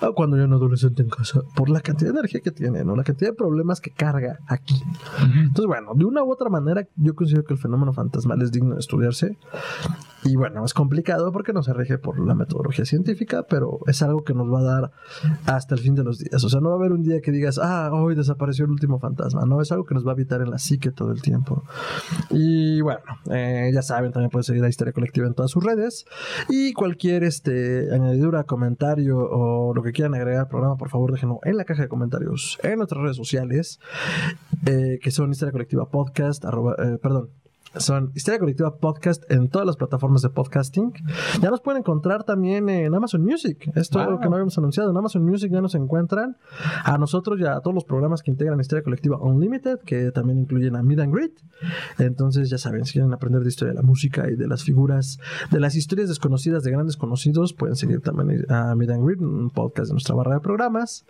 o cuando hay un adolescente en casa, por la cantidad de energía que tiene, ¿no? La cantidad de problemas que carga aquí. Entonces, bueno, de una u otra manera, yo considero que el fenómeno fantasmal es digno de estudiarse. Y bueno, es complicado porque no se rige por la metodología científica, pero es algo que nos va a dar hasta el fin de los días. O sea, no va a haber un día que digas, ah, hoy desapareció el último fantasma. No, es algo que nos va a habitar en la psique todo el tiempo. Y bueno, eh, ya saben, también pueden seguir a Historia Colectiva en todas sus redes. Y cualquier este, añadidura, comentario o lo que quieran agregar al programa, por favor, déjenlo en la caja de comentarios en nuestras redes sociales, eh, que son Historia Colectiva Podcast, perdón, son Historia Colectiva Podcast en todas las plataformas de podcasting. Ya nos pueden encontrar también en Amazon Music. Esto es lo que no habíamos anunciado. En Amazon Music ya nos encuentran a nosotros y a todos los programas que integran Historia Colectiva Unlimited, que también incluyen a Mid and Greet. Entonces, ya saben, si quieren aprender de historia de la música y de las figuras, de las historias desconocidas de grandes conocidos, pueden seguir también a Mid and Greet, un podcast de nuestra barra de programas.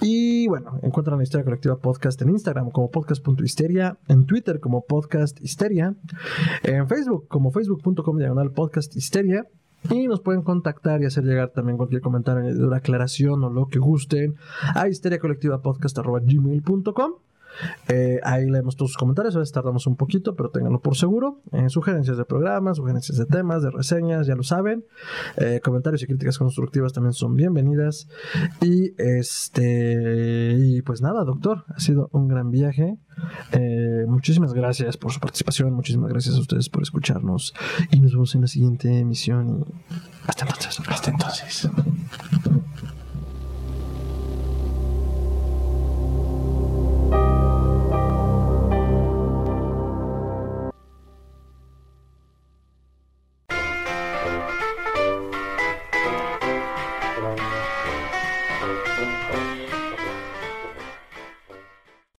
Y bueno, encuentran a Historia Colectiva Podcast en Instagram como podcast.histeria, en Twitter como podcast en Facebook como facebook.com diagonal podcast histeria. Y nos pueden contactar y hacer llegar también cualquier comentario, una aclaración o lo que gusten a histeriacolectivapodcast.gmail.com eh, ahí leemos todos sus comentarios, a veces tardamos un poquito, pero ténganlo por seguro. Eh, sugerencias de programas, sugerencias de temas, de reseñas, ya lo saben. Eh, comentarios y críticas constructivas también son bienvenidas. Y este y pues nada, doctor, ha sido un gran viaje. muchísimas gracias por su participación, muchísimas gracias a ustedes por escucharnos y nos vemos en la siguiente emisión hasta entonces. Hasta entonces.